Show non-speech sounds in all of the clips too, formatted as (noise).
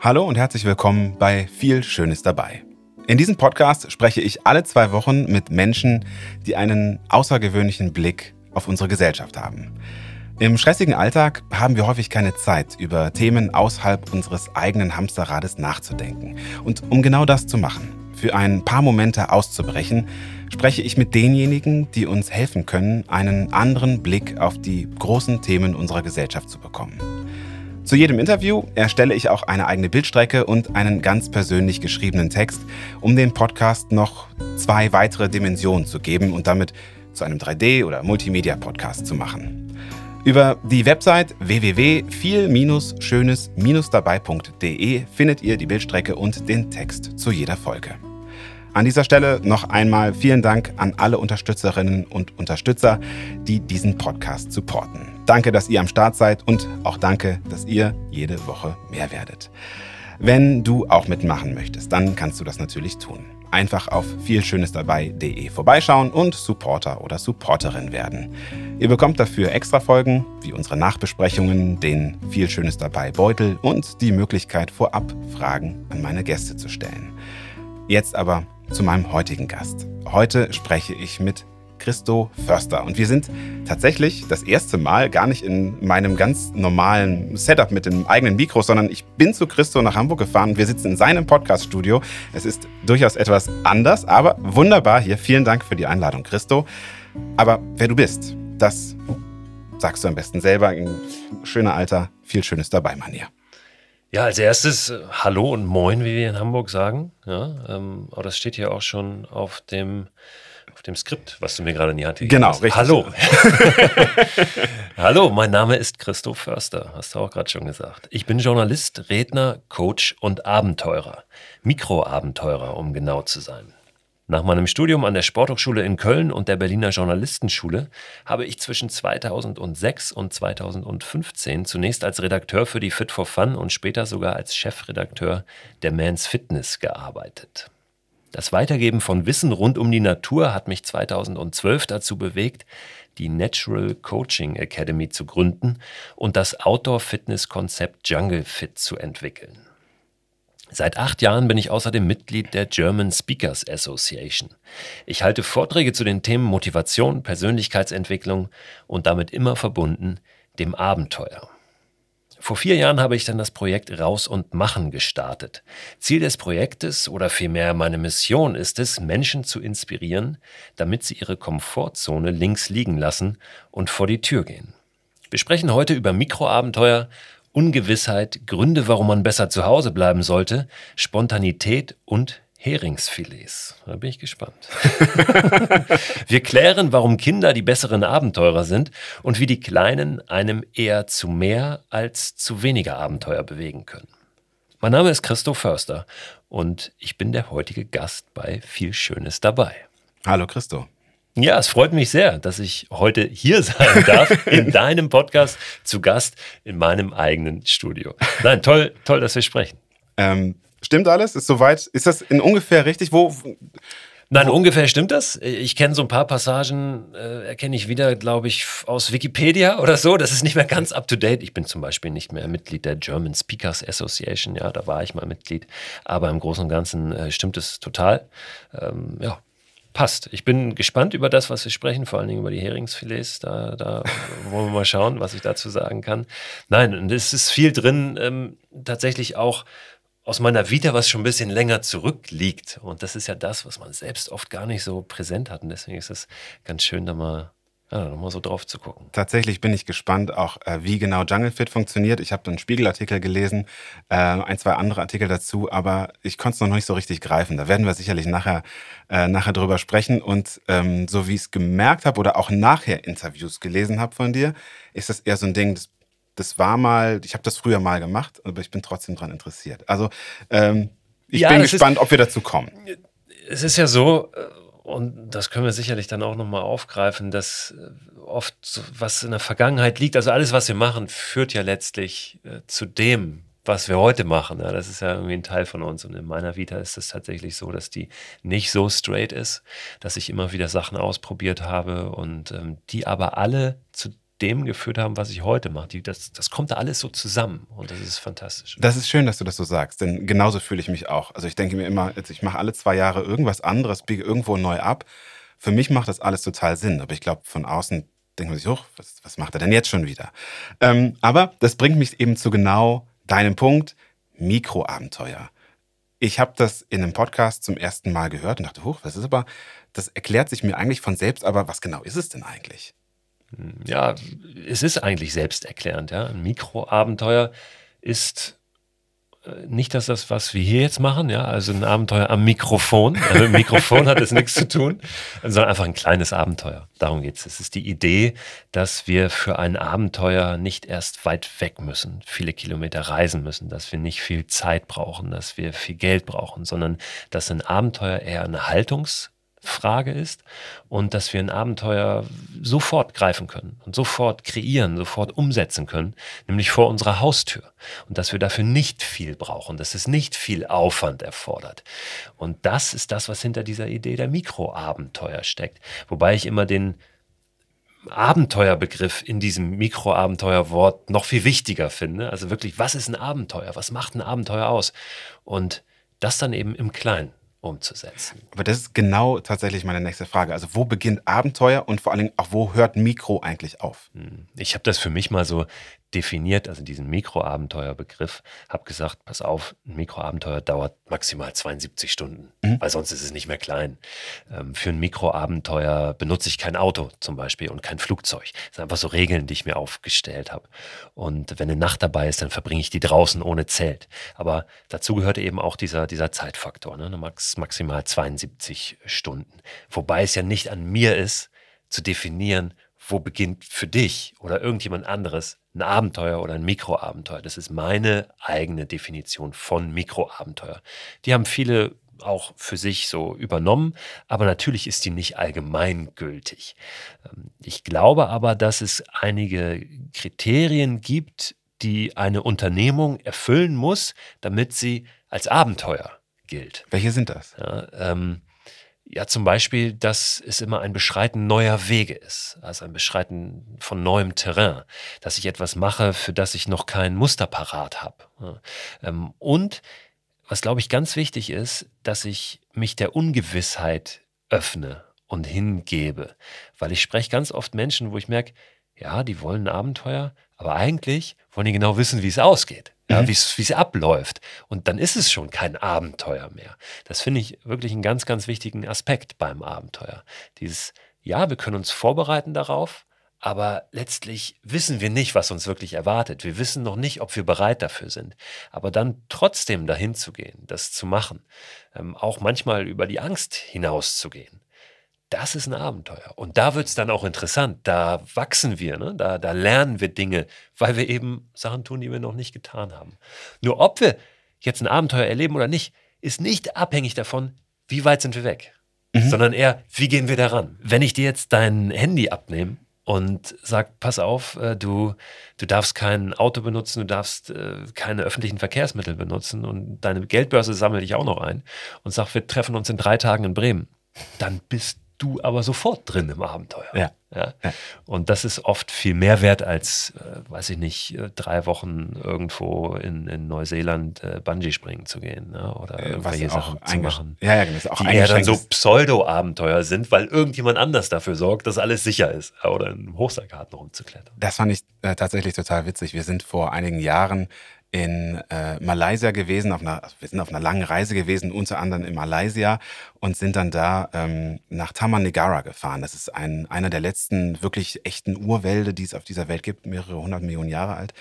Hallo und herzlich willkommen bei Viel Schönes dabei. In diesem Podcast spreche ich alle zwei Wochen mit Menschen, die einen außergewöhnlichen Blick auf unsere Gesellschaft haben. Im stressigen Alltag haben wir häufig keine Zeit, über Themen außerhalb unseres eigenen Hamsterrades nachzudenken. Und um genau das zu machen, für ein paar Momente auszubrechen, spreche ich mit denjenigen, die uns helfen können, einen anderen Blick auf die großen Themen unserer Gesellschaft zu bekommen. Zu jedem Interview erstelle ich auch eine eigene Bildstrecke und einen ganz persönlich geschriebenen Text, um dem Podcast noch zwei weitere Dimensionen zu geben und damit zu einem 3D- oder Multimedia-Podcast zu machen. Über die Website www.viel-schönes-dabei.de findet ihr die Bildstrecke und den Text zu jeder Folge. An dieser Stelle noch einmal vielen Dank an alle Unterstützerinnen und Unterstützer, die diesen Podcast supporten. Danke, dass ihr am Start seid und auch danke, dass ihr jede Woche mehr werdet. Wenn du auch mitmachen möchtest, dann kannst du das natürlich tun. Einfach auf vielschönesdabei.de vorbeischauen und Supporter oder Supporterin werden. Ihr bekommt dafür extra Folgen, wie unsere Nachbesprechungen, den Viel Schönes dabei Beutel und die Möglichkeit vorab Fragen an meine Gäste zu stellen. Jetzt aber zu meinem heutigen Gast. Heute spreche ich mit Christo Förster und wir sind tatsächlich das erste Mal gar nicht in meinem ganz normalen Setup mit dem eigenen Mikro, sondern ich bin zu Christo nach Hamburg gefahren wir sitzen in seinem Podcaststudio. Es ist durchaus etwas anders, aber wunderbar hier. Vielen Dank für die Einladung, Christo. Aber wer du bist, das sagst du am besten selber in schöner alter, viel Schönes dabei Manier. Ja, als erstes äh, Hallo und Moin, wie wir in Hamburg sagen. Ja, ähm, aber das steht hier auch schon auf dem, dem Skript, was du mir gerade in die Hand gegeben genau, hast. Richtig. Hallo. (laughs) Hallo, mein Name ist Christoph Förster, hast du auch gerade schon gesagt. Ich bin Journalist, Redner, Coach und Abenteurer. Mikroabenteurer, um genau zu sein. Nach meinem Studium an der Sporthochschule in Köln und der Berliner Journalistenschule habe ich zwischen 2006 und 2015 zunächst als Redakteur für die Fit for Fun und später sogar als Chefredakteur der Mans Fitness gearbeitet. Das Weitergeben von Wissen rund um die Natur hat mich 2012 dazu bewegt, die Natural Coaching Academy zu gründen und das Outdoor-Fitness-Konzept Jungle Fit zu entwickeln. Seit acht Jahren bin ich außerdem Mitglied der German Speakers Association. Ich halte Vorträge zu den Themen Motivation, Persönlichkeitsentwicklung und damit immer verbunden dem Abenteuer. Vor vier Jahren habe ich dann das Projekt Raus und Machen gestartet. Ziel des Projektes oder vielmehr meine Mission ist es, Menschen zu inspirieren, damit sie ihre Komfortzone links liegen lassen und vor die Tür gehen. Wir sprechen heute über Mikroabenteuer Ungewissheit, Gründe, warum man besser zu Hause bleiben sollte, Spontanität und Heringsfilets. Da bin ich gespannt. (laughs) Wir klären, warum Kinder die besseren Abenteurer sind und wie die Kleinen einem eher zu mehr als zu weniger Abenteuer bewegen können. Mein Name ist Christoph Förster und ich bin der heutige Gast bei Viel Schönes dabei. Hallo Christo. Ja, es freut mich sehr, dass ich heute hier sein darf, in (laughs) deinem Podcast, zu Gast in meinem eigenen Studio. Nein, toll, toll, dass wir sprechen. Ähm, stimmt alles? Ist soweit? Ist das in ungefähr richtig? Wo? Nein, ungefähr stimmt das. Ich kenne so ein paar Passagen, äh, erkenne ich wieder, glaube ich, aus Wikipedia oder so. Das ist nicht mehr ganz up to date. Ich bin zum Beispiel nicht mehr Mitglied der German Speakers Association. Ja, da war ich mal Mitglied. Aber im Großen und Ganzen äh, stimmt es total. Ähm, ja, passt. Ich bin gespannt über das, was wir sprechen, vor allen Dingen über die Heringsfilets. Da, da (laughs) wollen wir mal schauen, was ich dazu sagen kann. Nein, es ist viel drin, ähm, tatsächlich auch aus meiner Vita, was schon ein bisschen länger zurückliegt. Und das ist ja das, was man selbst oft gar nicht so präsent hat. Und deswegen ist es ganz schön, da mal ja, nochmal so drauf zu gucken. Tatsächlich bin ich gespannt, auch äh, wie genau Jungle Fit funktioniert. Ich habe einen Spiegelartikel gelesen, äh, ein, zwei andere Artikel dazu, aber ich konnte es noch nicht so richtig greifen. Da werden wir sicherlich nachher, äh, nachher drüber sprechen. Und ähm, so wie ich es gemerkt habe oder auch nachher Interviews gelesen habe von dir, ist das eher so ein Ding, das, das war mal, ich habe das früher mal gemacht, aber ich bin trotzdem daran interessiert. Also ähm, ich ja, bin gespannt, ist, ob wir dazu kommen. Es ist ja so, äh, und das können wir sicherlich dann auch nochmal aufgreifen, dass äh, oft was in der Vergangenheit liegt, also alles, was wir machen, führt ja letztlich äh, zu dem, was wir heute machen. Ja, das ist ja irgendwie ein Teil von uns. Und in meiner Vita ist es tatsächlich so, dass die nicht so straight ist, dass ich immer wieder Sachen ausprobiert habe und ähm, die aber alle dem geführt haben, was ich heute mache. Die, das, das kommt da alles so zusammen und das ist fantastisch. Das ist schön, dass du das so sagst, denn genauso fühle ich mich auch. Also ich denke mir immer, ich mache alle zwei Jahre irgendwas anderes, biege irgendwo neu ab. Für mich macht das alles total Sinn, aber ich glaube, von außen denkt man sich, oh, was, was macht er denn jetzt schon wieder? Ähm, aber das bringt mich eben zu genau deinem Punkt, Mikroabenteuer. Ich habe das in einem Podcast zum ersten Mal gehört und dachte, hoch, was ist aber, das erklärt sich mir eigentlich von selbst, aber was genau ist es denn eigentlich? Ja, es ist eigentlich selbsterklärend. Ja? Ein Mikroabenteuer ist äh, nicht, dass das, was wir hier jetzt machen, ja, also ein Abenteuer am Mikrofon. Also mit Mikrofon hat es nichts zu tun, (laughs) sondern einfach ein kleines Abenteuer. Darum geht es. Es ist die Idee, dass wir für ein Abenteuer nicht erst weit weg müssen, viele Kilometer reisen müssen, dass wir nicht viel Zeit brauchen, dass wir viel Geld brauchen, sondern dass ein Abenteuer eher eine Haltungs- Frage ist und dass wir ein Abenteuer sofort greifen können und sofort kreieren, sofort umsetzen können, nämlich vor unserer Haustür und dass wir dafür nicht viel brauchen, dass es nicht viel Aufwand erfordert. Und das ist das, was hinter dieser Idee der Mikroabenteuer steckt, wobei ich immer den Abenteuerbegriff in diesem Mikroabenteuerwort noch viel wichtiger finde. Also wirklich, was ist ein Abenteuer? Was macht ein Abenteuer aus? Und das dann eben im Kleinen umzusetzen. Aber das ist genau tatsächlich meine nächste Frage. Also wo beginnt Abenteuer und vor allen Dingen auch wo hört Mikro eigentlich auf? Hm. Ich habe das für mich mal so definiert, also diesen Mikroabenteuerbegriff, habe gesagt, pass auf, ein Mikroabenteuer dauert maximal 72 Stunden, mhm. weil sonst ist es nicht mehr klein. Ähm, für ein Mikroabenteuer benutze ich kein Auto zum Beispiel und kein Flugzeug. Das sind einfach so Regeln, die ich mir aufgestellt habe. Und wenn eine Nacht dabei ist, dann verbringe ich die draußen ohne Zelt. Aber dazu gehört eben auch dieser, dieser Zeitfaktor, ne? Max, maximal 72 Stunden. Wobei es ja nicht an mir ist, zu definieren, wo beginnt für dich oder irgendjemand anderes ein Abenteuer oder ein Mikroabenteuer. Das ist meine eigene Definition von Mikroabenteuer. Die haben viele auch für sich so übernommen, aber natürlich ist die nicht allgemeingültig. Ähm, ich glaube aber, dass es einige Kriterien gibt, die eine Unternehmung erfüllen muss, damit sie als Abenteuer gilt. Welche sind das? Ja, ähm, ja, zum Beispiel, dass es immer ein Beschreiten neuer Wege ist, also ein Beschreiten von neuem Terrain, dass ich etwas mache, für das ich noch kein Muster parat habe. Ähm, und was, glaube ich, ganz wichtig ist, dass ich mich der Ungewissheit öffne und hingebe, weil ich spreche ganz oft Menschen, wo ich merke, ja, die wollen ein Abenteuer, aber eigentlich wollen die genau wissen, wie es ausgeht ja, mhm. wie es abläuft. Und dann ist es schon kein Abenteuer mehr. Das finde ich wirklich einen ganz, ganz wichtigen Aspekt beim Abenteuer. Dieses, ja, wir können uns vorbereiten darauf, aber letztlich wissen wir nicht, was uns wirklich erwartet. Wir wissen noch nicht, ob wir bereit dafür sind. Aber dann trotzdem dahin zu gehen, das zu machen, ähm, auch manchmal über die Angst hinauszugehen, das ist ein Abenteuer. Und da wird es dann auch interessant. Da wachsen wir, ne? da, da lernen wir Dinge, weil wir eben Sachen tun, die wir noch nicht getan haben. Nur ob wir jetzt ein Abenteuer erleben oder nicht, ist nicht abhängig davon, wie weit sind wir weg, mhm. sondern eher, wie gehen wir daran. Wenn ich dir jetzt dein Handy abnehme und sag, pass auf, äh, du, du darfst kein Auto benutzen, du darfst äh, keine öffentlichen Verkehrsmittel benutzen und deine Geldbörse sammelt dich auch noch ein und sag, wir treffen uns in drei Tagen in Bremen, dann bist du aber sofort drin im Abenteuer. Ja. ja? Und das ist oft viel mehr wert als, äh, weiß ich nicht, äh, drei Wochen irgendwo in, in Neuseeland äh, Bungee springen zu gehen ne? oder äh, irgendwelche Sachen zu machen. Ja, ja, genau. Auch die eher dann so Pseudo-Abenteuer sind, weil irgendjemand anders dafür sorgt, dass alles sicher ist oder in Hochseilgarten rumzuklettern. Das fand ich äh, tatsächlich total witzig. Wir sind vor einigen Jahren in äh, Malaysia gewesen, auf einer, wir sind auf einer langen Reise gewesen, unter anderem in Malaysia und sind dann da ähm, nach Taman Negara gefahren. Das ist ein, einer der letzten wirklich echten Urwälde, die es auf dieser Welt gibt, mehrere hundert Millionen Jahre alt.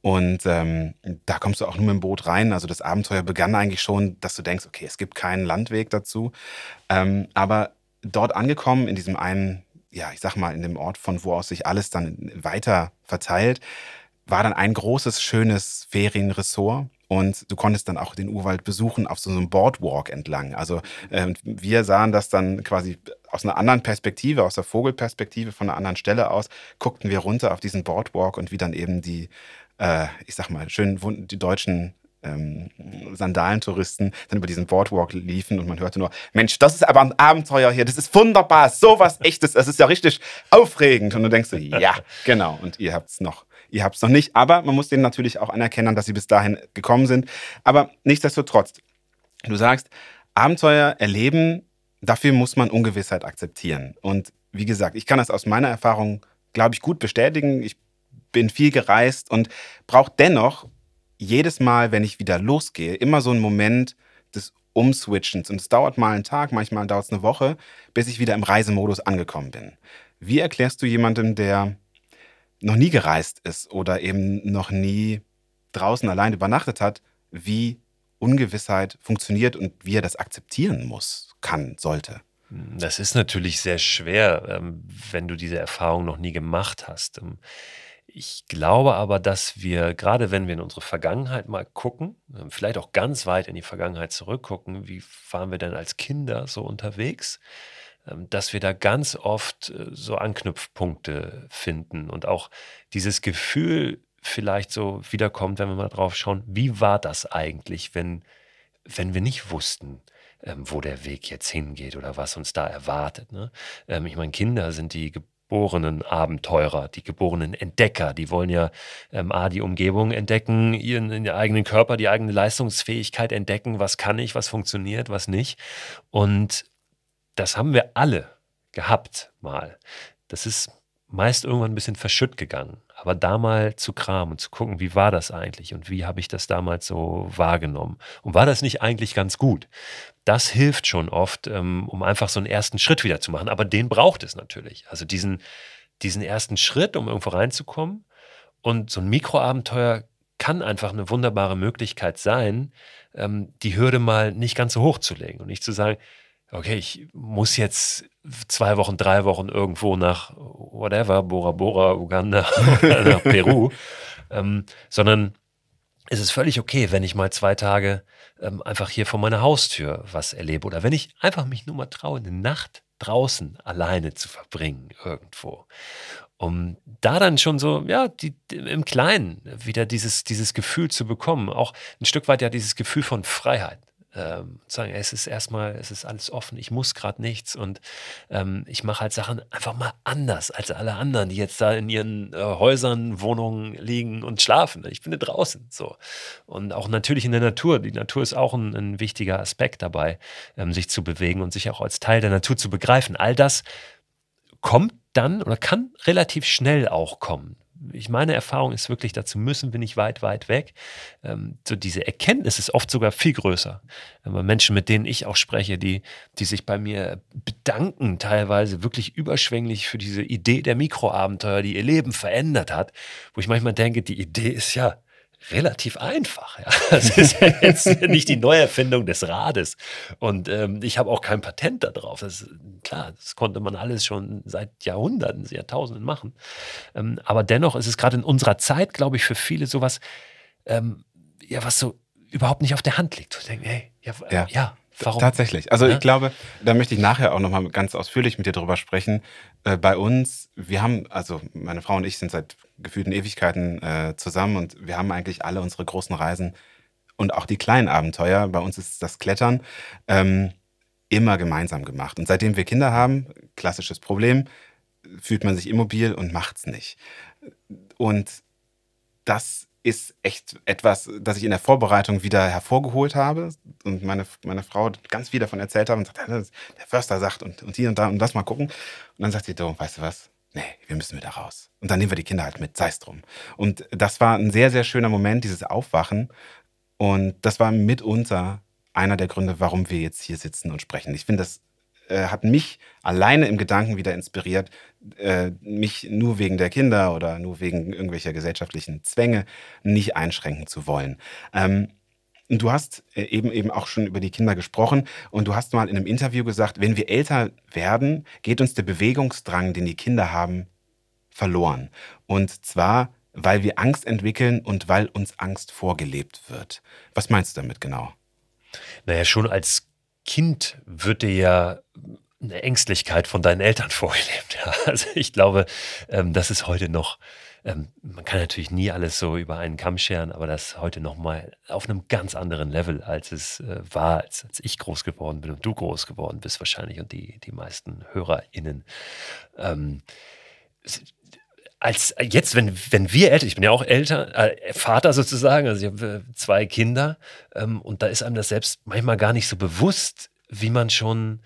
Und ähm, da kommst du auch nur mit dem Boot rein. Also das Abenteuer begann eigentlich schon, dass du denkst, okay, es gibt keinen Landweg dazu. Ähm, aber dort angekommen, in diesem einen, ja, ich sag mal, in dem Ort, von wo aus sich alles dann weiter verteilt, war dann ein großes, schönes Ferienressort. Und du konntest dann auch den Urwald besuchen auf so einem Boardwalk entlang. Also äh, wir sahen das dann quasi aus einer anderen Perspektive, aus der Vogelperspektive, von einer anderen Stelle aus, guckten wir runter auf diesen Boardwalk und wie dann eben die, äh, ich sag mal, schön die deutschen ähm, Sandalentouristen dann über diesen Boardwalk liefen und man hörte nur, Mensch, das ist aber ein Abenteuer hier, das ist wunderbar, sowas echtes, das ist ja richtig aufregend. Und du denkst so, ja, (laughs) genau. Und ihr habt es noch, ihr habt es noch nicht. Aber man muss denen natürlich auch anerkennen, dass sie bis dahin gekommen sind. Aber nichtsdestotrotz, du sagst, Abenteuer erleben, dafür muss man Ungewissheit akzeptieren. Und wie gesagt, ich kann das aus meiner Erfahrung, glaube ich, gut bestätigen. Ich bin viel gereist und brauche dennoch jedes Mal, wenn ich wieder losgehe, immer so einen Moment des Umswitchens. Und es dauert mal einen Tag, manchmal dauert es eine Woche, bis ich wieder im Reisemodus angekommen bin. Wie erklärst du jemandem, der noch nie gereist ist oder eben noch nie draußen allein übernachtet hat, wie Ungewissheit funktioniert und wie er das akzeptieren muss, kann, sollte? Das ist natürlich sehr schwer, ähm, wenn du diese Erfahrung noch nie gemacht hast. Ähm, ich glaube aber, dass wir, gerade wenn wir in unsere Vergangenheit mal gucken, ähm, vielleicht auch ganz weit in die Vergangenheit zurückgucken, wie waren wir denn als Kinder so unterwegs, dass wir da ganz oft äh, so Anknüpfpunkte finden und auch dieses Gefühl vielleicht so wiederkommt, wenn wir mal drauf schauen, wie war das eigentlich, wenn, wenn wir nicht wussten, ähm, wo der Weg jetzt hingeht oder was uns da erwartet. Ne? Ähm, ich meine, Kinder sind die geborenen Abenteurer, die geborenen Entdecker. Die wollen ja ähm, A, die Umgebung entdecken, ihren, ihren eigenen Körper, die eigene Leistungsfähigkeit entdecken, was kann ich, was funktioniert, was nicht. Und das haben wir alle gehabt mal. Das ist meist irgendwann ein bisschen verschütt gegangen. Aber da mal zu kramen und zu gucken, wie war das eigentlich und wie habe ich das damals so wahrgenommen? Und war das nicht eigentlich ganz gut? Das hilft schon oft, ähm, um einfach so einen ersten Schritt wieder zu machen. Aber den braucht es natürlich. Also diesen, diesen ersten Schritt, um irgendwo reinzukommen. Und so ein Mikroabenteuer kann einfach eine wunderbare Möglichkeit sein, ähm, die Hürde mal nicht ganz so hoch zu legen und nicht zu sagen, okay, ich muss jetzt zwei Wochen, drei Wochen irgendwo nach whatever, Bora Bora, Uganda (laughs) oder nach Peru, (laughs) ähm, sondern es ist völlig okay, wenn ich mal zwei Tage ähm, einfach hier vor meiner Haustür was erlebe oder wenn ich einfach mich nur mal traue, eine Nacht draußen alleine zu verbringen irgendwo. Um da dann schon so, ja, die, im Kleinen wieder dieses, dieses Gefühl zu bekommen, auch ein Stück weit ja dieses Gefühl von Freiheit ähm, sagen, es ist erstmal, es ist alles offen, ich muss gerade nichts und ähm, ich mache halt Sachen einfach mal anders als alle anderen, die jetzt da in ihren äh, Häusern, Wohnungen liegen und schlafen. Ich bin draußen so. Und auch natürlich in der Natur. Die Natur ist auch ein, ein wichtiger Aspekt dabei, ähm, sich zu bewegen und sich auch als Teil der Natur zu begreifen. All das kommt dann oder kann relativ schnell auch kommen ich meine Erfahrung ist wirklich, dazu müssen wir nicht weit, weit weg. Ähm, so diese Erkenntnis ist oft sogar viel größer. Aber Menschen, mit denen ich auch spreche, die, die sich bei mir bedanken, teilweise wirklich überschwänglich für diese Idee der Mikroabenteuer, die ihr Leben verändert hat, wo ich manchmal denke, die Idee ist ja relativ einfach. Ja. (laughs) Das ist ja jetzt nicht die Neuerfindung des Rades. Und ähm, ich habe auch kein Patent darauf. Das ist, klar, das konnte man alles schon seit Jahrhunderten, Jahrtausenden machen. Ähm, aber dennoch ist es gerade in unserer Zeit, glaube ich, für viele sowas, ähm, ja, was so überhaupt nicht auf der Hand liegt. Zu denken, hey, ja, ja. ja Warum? Tatsächlich. Also ja? ich glaube, da möchte ich nachher auch nochmal ganz ausführlich mit dir drüber sprechen. Äh, bei uns, wir haben, also meine Frau und ich sind seit gefühlten Ewigkeiten äh, zusammen und wir haben eigentlich alle unsere großen Reisen und auch die kleinen Abenteuer, bei uns ist das Klettern, ähm, immer gemeinsam gemacht. Und seitdem wir Kinder haben, klassisches Problem, fühlt man sich immobil und macht's nicht. Und das ist echt etwas, das ich in der Vorbereitung wieder hervorgeholt habe und meine, meine Frau ganz viel davon erzählt habe und sagt, der Förster sagt und, und hier und da und das mal gucken. Und dann sagt sie, du, weißt du was? Nee, wir müssen wieder raus. Und dann nehmen wir die Kinder halt mit, sei es drum. Und das war ein sehr, sehr schöner Moment, dieses Aufwachen. Und das war mitunter einer der Gründe, warum wir jetzt hier sitzen und sprechen. Ich finde, das äh, hat mich alleine im Gedanken wieder inspiriert, äh, mich nur wegen der Kinder oder nur wegen irgendwelcher gesellschaftlichen Zwänge nicht einschränken zu wollen. Ähm, du hast äh, eben eben auch schon über die Kinder gesprochen und du hast mal in einem Interview gesagt, wenn wir älter werden, geht uns der Bewegungsdrang, den die Kinder haben, verloren. Und zwar, weil wir Angst entwickeln und weil uns Angst vorgelebt wird. Was meinst du damit genau? Naja, schon als Kind wird dir ja eine Ängstlichkeit von deinen Eltern (laughs) vorgelebt. Ja, also ich glaube, ähm, das ist heute noch ähm, man kann natürlich nie alles so über einen Kamm scheren, aber das heute nochmal auf einem ganz anderen Level, als es äh, war, als, als ich groß geworden bin und du groß geworden bist wahrscheinlich und die, die meisten HörerInnen. Ähm, als jetzt, wenn, wenn wir älter, ich bin ja auch älter, äh, Vater sozusagen, also ich habe äh, zwei Kinder ähm, und da ist einem das selbst manchmal gar nicht so bewusst, wie man schon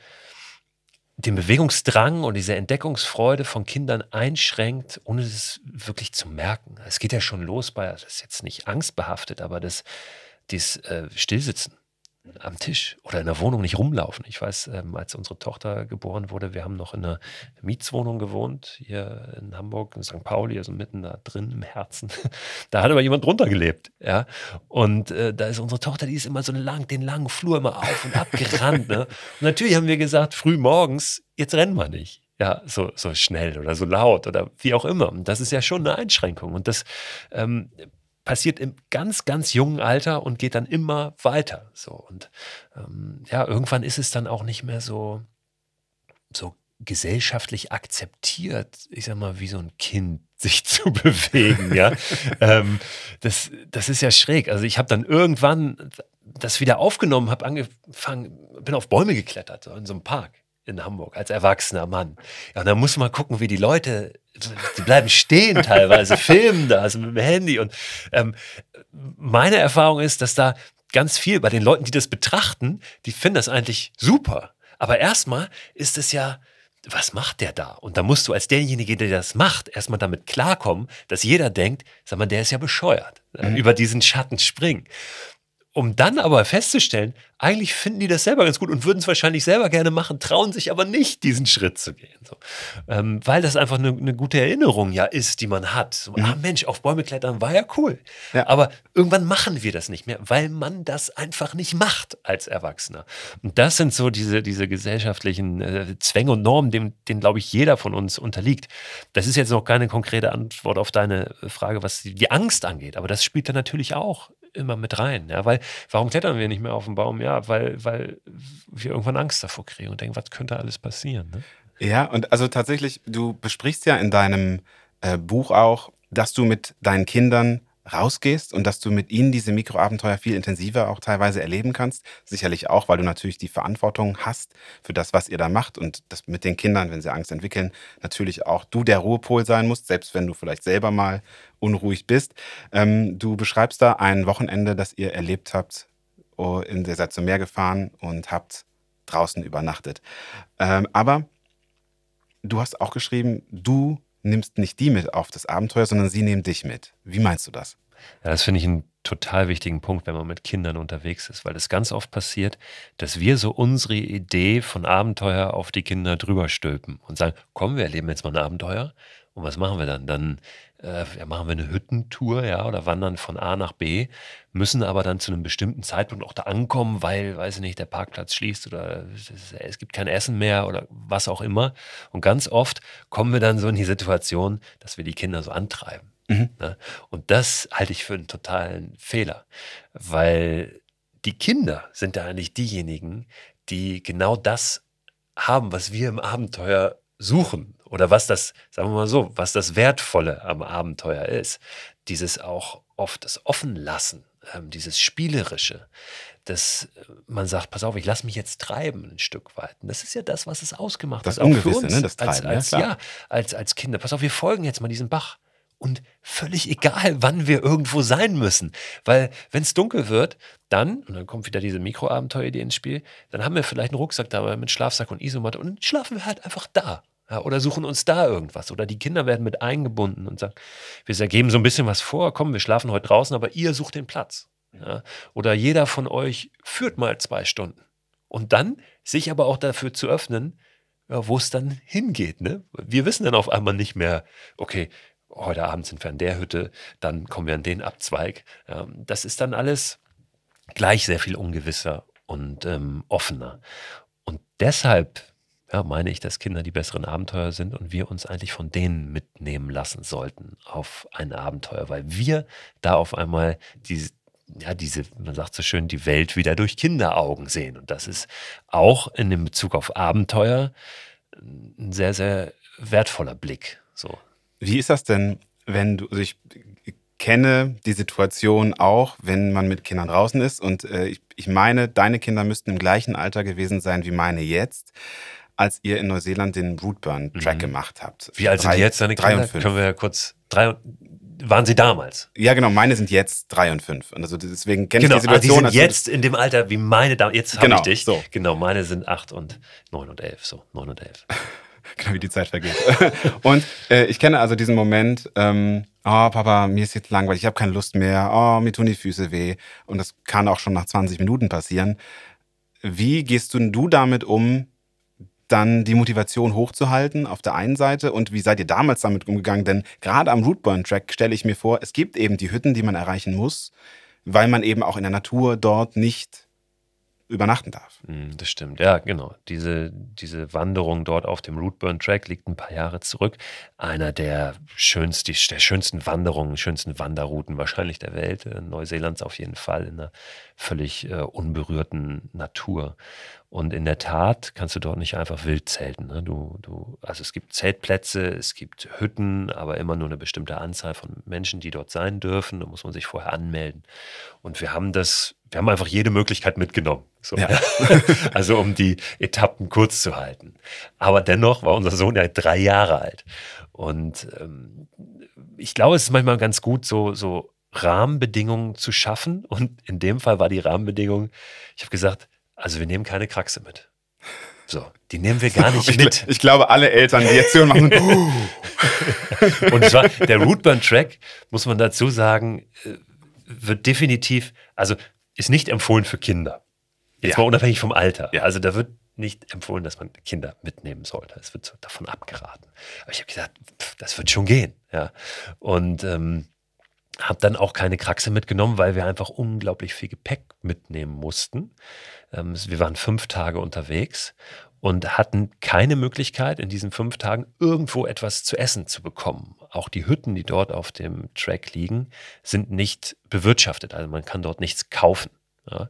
den Bewegungsdrang und diese Entdeckungsfreude von Kindern einschränkt, ohne es wirklich zu merken. Es geht ja schon los bei, das ist jetzt nicht angstbehaftet, aber das, das äh, Stillsitzen am Tisch oder in der Wohnung nicht rumlaufen. Ich weiß, ähm, als unsere Tochter geboren wurde, wir haben noch in einer Mietswohnung gewohnt, hier in Hamburg, in St. Pauli, also mitten da drin im Herzen. (laughs) da hat aber jemand drunter gelebt, ja. Und äh, da ist unsere Tochter, die ist immer so lang, den langen Flur immer auf und ab gerannt. Ne? Und natürlich haben wir gesagt, früh morgens, jetzt rennen wir nicht ja, so, so schnell oder so laut oder wie auch immer. Und das ist ja schon eine Einschränkung. Und das ähm, passiert im ganz, ganz jungen Alter und geht dann immer weiter. So und ähm, ja, irgendwann ist es dann auch nicht mehr so, so gesellschaftlich akzeptiert, ich sag mal, wie so ein Kind (laughs) sich zu bewegen, ja. (laughs) ähm, das, das ist ja schräg. Also ich habe dann irgendwann das wieder aufgenommen, habe angefangen, bin auf Bäume geklettert, so in so einem Park in Hamburg als erwachsener Mann. Ja, und dann muss man gucken, wie die Leute, die bleiben stehen teilweise, (laughs) filmen da, also mit dem Handy. Und ähm, meine Erfahrung ist, dass da ganz viel bei den Leuten, die das betrachten, die finden das eigentlich super. Aber erstmal ist es ja, was macht der da? Und da musst du als derjenige, der das macht, erstmal damit klarkommen, dass jeder denkt, sag mal, der ist ja bescheuert, mhm. über diesen Schatten springen um dann aber festzustellen, eigentlich finden die das selber ganz gut und würden es wahrscheinlich selber gerne machen, trauen sich aber nicht, diesen Schritt zu gehen. So. Ähm, weil das einfach eine, eine, gute Erinnerung ja ist, die man hat. So, mhm. Ah Mensch, auf Bäume klettern war ja cool. Ja. Aber irgendwann machen wir das nicht mehr, weil man das einfach nicht macht als Erwachsener. Und das sind so diese, diese gesellschaftlichen äh, Zwänge und Normen, denen, denen glaube ich, jeder von uns unterliegt. Das ist jetzt noch keine konkrete Antwort auf deine Frage, was die, die Angst angeht, aber das spielt da natürlich auch immer mit rein. Ja? Weil, warum klettern wir nicht mehr auf den Baum? Ja, weil, weil wir irgendwann Angst davor kriegen und denken, was könnte alles passieren? Ne? Ja, und also tatsächlich, du besprichst ja in deinem äh, Buch auch, dass du mit deinen Kindern rausgehst und dass du mit ihnen diese Mikroabenteuer viel intensiver auch teilweise erleben kannst. Sicherlich auch, weil du natürlich die Verantwortung hast für das, was ihr da macht und das mit den Kindern, wenn sie Angst entwickeln, natürlich auch du der Ruhepol sein musst, selbst wenn du vielleicht selber mal unruhig bist. Ähm, du beschreibst da ein Wochenende, das ihr erlebt habt, oh, in der seid zum Meer gefahren und habt draußen übernachtet. Ähm, aber du hast auch geschrieben, du nimmst nicht die mit auf das Abenteuer, sondern sie nehmen dich mit. Wie meinst du das? Ja, das finde ich einen total wichtigen Punkt, wenn man mit Kindern unterwegs ist, weil es ganz oft passiert, dass wir so unsere Idee von Abenteuer auf die Kinder drüber stülpen und sagen, komm, wir erleben jetzt mal ein Abenteuer. Und was machen wir dann? Dann äh, ja, machen wir eine Hüttentour, ja, oder wandern von A nach B, müssen aber dann zu einem bestimmten Zeitpunkt auch da ankommen, weil, weiß ich nicht, der Parkplatz schließt oder es, gibt kein Essen mehr oder was auch immer. Und ganz oft kommen wir dann so in die Situation, dass wir die Kinder so antreiben. Mhm. Ne? Und das halte ich für einen totalen Fehler, weil die Kinder sind da eigentlich diejenigen, die genau das haben, was wir im Abenteuer suchen oder was das, sagen wir mal so, was das Wertvolle am Abenteuer ist. Dieses auch oft das Offenlassen, ähm, dieses Spielerische, dass man sagt, pass auf, ich lasse mich jetzt treiben ein Stück weit. Und das ist ja das, was es ausgemacht das hat. Das Ungewisse, ne? das Treiben, als, als, ja, ja, als, als Kinder. Pass auf, wir folgen jetzt mal diesem Bach. Und völlig egal, wann wir irgendwo sein müssen. Weil wenn es dunkel wird, dann, und dann kommt wieder diese Mikroabenteueridee ins Spiel, dann haben wir vielleicht einen Rucksack dabei mit Schlafsack und Isomatte und schlafen wir halt einfach da. Ja, oder suchen uns da irgendwas. Oder die Kinder werden mit eingebunden und sagen, wir geben so ein bisschen was vor, komm, wir schlafen heute draußen, aber ihr sucht den Platz. Ja, oder jeder von euch führt mal zwei Stunden. Und dann sich aber auch dafür zu öffnen, ja, wo es dann hingeht. Ne? Wir wissen dann auf einmal nicht mehr, okay, heute Abend sind wir an der Hütte, dann kommen wir an den Abzweig. Ja, das ist dann alles gleich sehr viel ungewisser und ähm, offener. Und deshalb ja, meine ich, dass Kinder die besseren Abenteuer sind und wir uns eigentlich von denen mitnehmen lassen sollten auf ein Abenteuer, weil wir da auf einmal diese, ja, diese, man sagt so schön, die Welt wieder durch Kinderaugen sehen. Und das ist auch in dem Bezug auf Abenteuer ein sehr, sehr wertvoller Blick. So. Wie ist das denn? wenn du, also ich kenne die Situation auch, wenn man mit Kindern draußen ist. Und äh, ich, ich meine, deine Kinder müssten im gleichen Alter gewesen sein wie meine jetzt, als ihr in Neuseeland den Rootburn-Track mhm. gemacht habt. Wie alt sind jetzt deine Kinder? Drei und fünf. Können wir ja kurz drei, waren sie damals? Ja, genau. Meine sind jetzt drei und fünf. Und also deswegen kenne genau, ich die Situation. Ah, die sind jetzt in dem Alter wie meine damals. Jetzt habe genau, ich dich. So. Genau, meine sind acht und neun und elf. So, neun und elf. (laughs) genau wie die Zeit vergeht. (laughs) und äh, ich kenne also diesen Moment, ähm, oh Papa, mir ist jetzt langweilig, ich habe keine Lust mehr, oh, mir tun die Füße weh. Und das kann auch schon nach 20 Minuten passieren. Wie gehst du, du damit um, dann die Motivation hochzuhalten auf der einen Seite und wie seid ihr damals damit umgegangen? Denn gerade am Rootburn-Track stelle ich mir vor, es gibt eben die Hütten, die man erreichen muss, weil man eben auch in der Natur dort nicht übernachten darf. Hm, das stimmt, ja, genau. Diese, diese Wanderung dort auf dem Rootburn Track liegt ein paar Jahre zurück. Einer der, schönst, der schönsten Wanderungen, schönsten Wanderrouten wahrscheinlich der Welt. Äh, Neuseelands auf jeden Fall in einer völlig äh, unberührten Natur. Und in der Tat kannst du dort nicht einfach wild zelten. Ne? Du, du, also es gibt Zeltplätze, es gibt Hütten, aber immer nur eine bestimmte Anzahl von Menschen, die dort sein dürfen. Da muss man sich vorher anmelden. Und wir haben das, wir haben einfach jede Möglichkeit mitgenommen. So. Ja. (laughs) also um die Etappen kurz zu halten. Aber dennoch war unser Sohn ja drei Jahre alt. Und ähm, ich glaube, es ist manchmal ganz gut, so, so Rahmenbedingungen zu schaffen. Und in dem Fall war die Rahmenbedingung, ich habe gesagt, also wir nehmen keine Kraxe mit. So, die nehmen wir gar nicht (laughs) ich, mit. Ich glaube, alle Eltern, die jetzt hören, machen. (laughs) und zwar der Rootburn-Track, muss man dazu sagen, äh, wird definitiv, also ist nicht empfohlen für Kinder. Jetzt ja. mal unabhängig vom Alter. Ja. Also da wird nicht empfohlen, dass man Kinder mitnehmen sollte. Es wird davon abgeraten. Aber ich habe gesagt, pff, das wird schon gehen. Ja. Und ähm, habe dann auch keine Kraxe mitgenommen, weil wir einfach unglaublich viel Gepäck mitnehmen mussten. Ähm, wir waren fünf Tage unterwegs und hatten keine Möglichkeit, in diesen fünf Tagen irgendwo etwas zu essen zu bekommen. Auch die Hütten, die dort auf dem Track liegen, sind nicht bewirtschaftet. Also man kann dort nichts kaufen. Ja,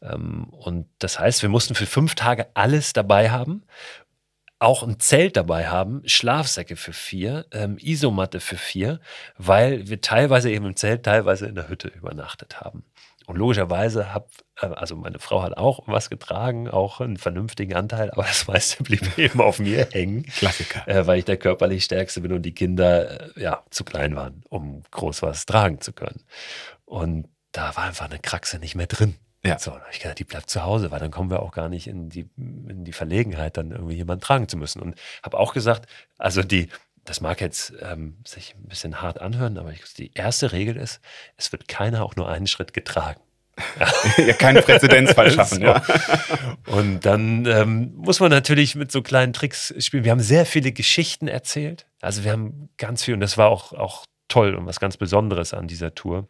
ähm, und das heißt, wir mussten für fünf Tage alles dabei haben auch ein Zelt dabei haben, Schlafsäcke für vier, ähm, Isomatte für vier, weil wir teilweise eben im Zelt, teilweise in der Hütte übernachtet haben. Und logischerweise habe, äh, also meine Frau hat auch was getragen, auch einen vernünftigen Anteil, aber das meiste (laughs) blieb eben auf mir hängen. Klassiker. Äh, weil ich der körperlich Stärkste bin und die Kinder äh, ja zu klein waren, um groß was tragen zu können. Und da war einfach eine Kraxe nicht mehr drin. Ja. So, dann habe ich gedacht, die bleibt zu Hause, weil dann kommen wir auch gar nicht in die, in die Verlegenheit, dann irgendwie jemanden tragen zu müssen. Und habe auch gesagt, also die, das mag jetzt ähm, sich ein bisschen hart anhören, aber ich, die erste Regel ist, es wird keiner auch nur einen Schritt getragen. (laughs) ja, keinen Präzedenzfall (laughs) schaffen. so. ja. Und dann ähm, muss man natürlich mit so kleinen Tricks spielen. Wir haben sehr viele Geschichten erzählt. Also wir haben ganz viel, und das war auch, auch toll und was ganz Besonderes an dieser Tour.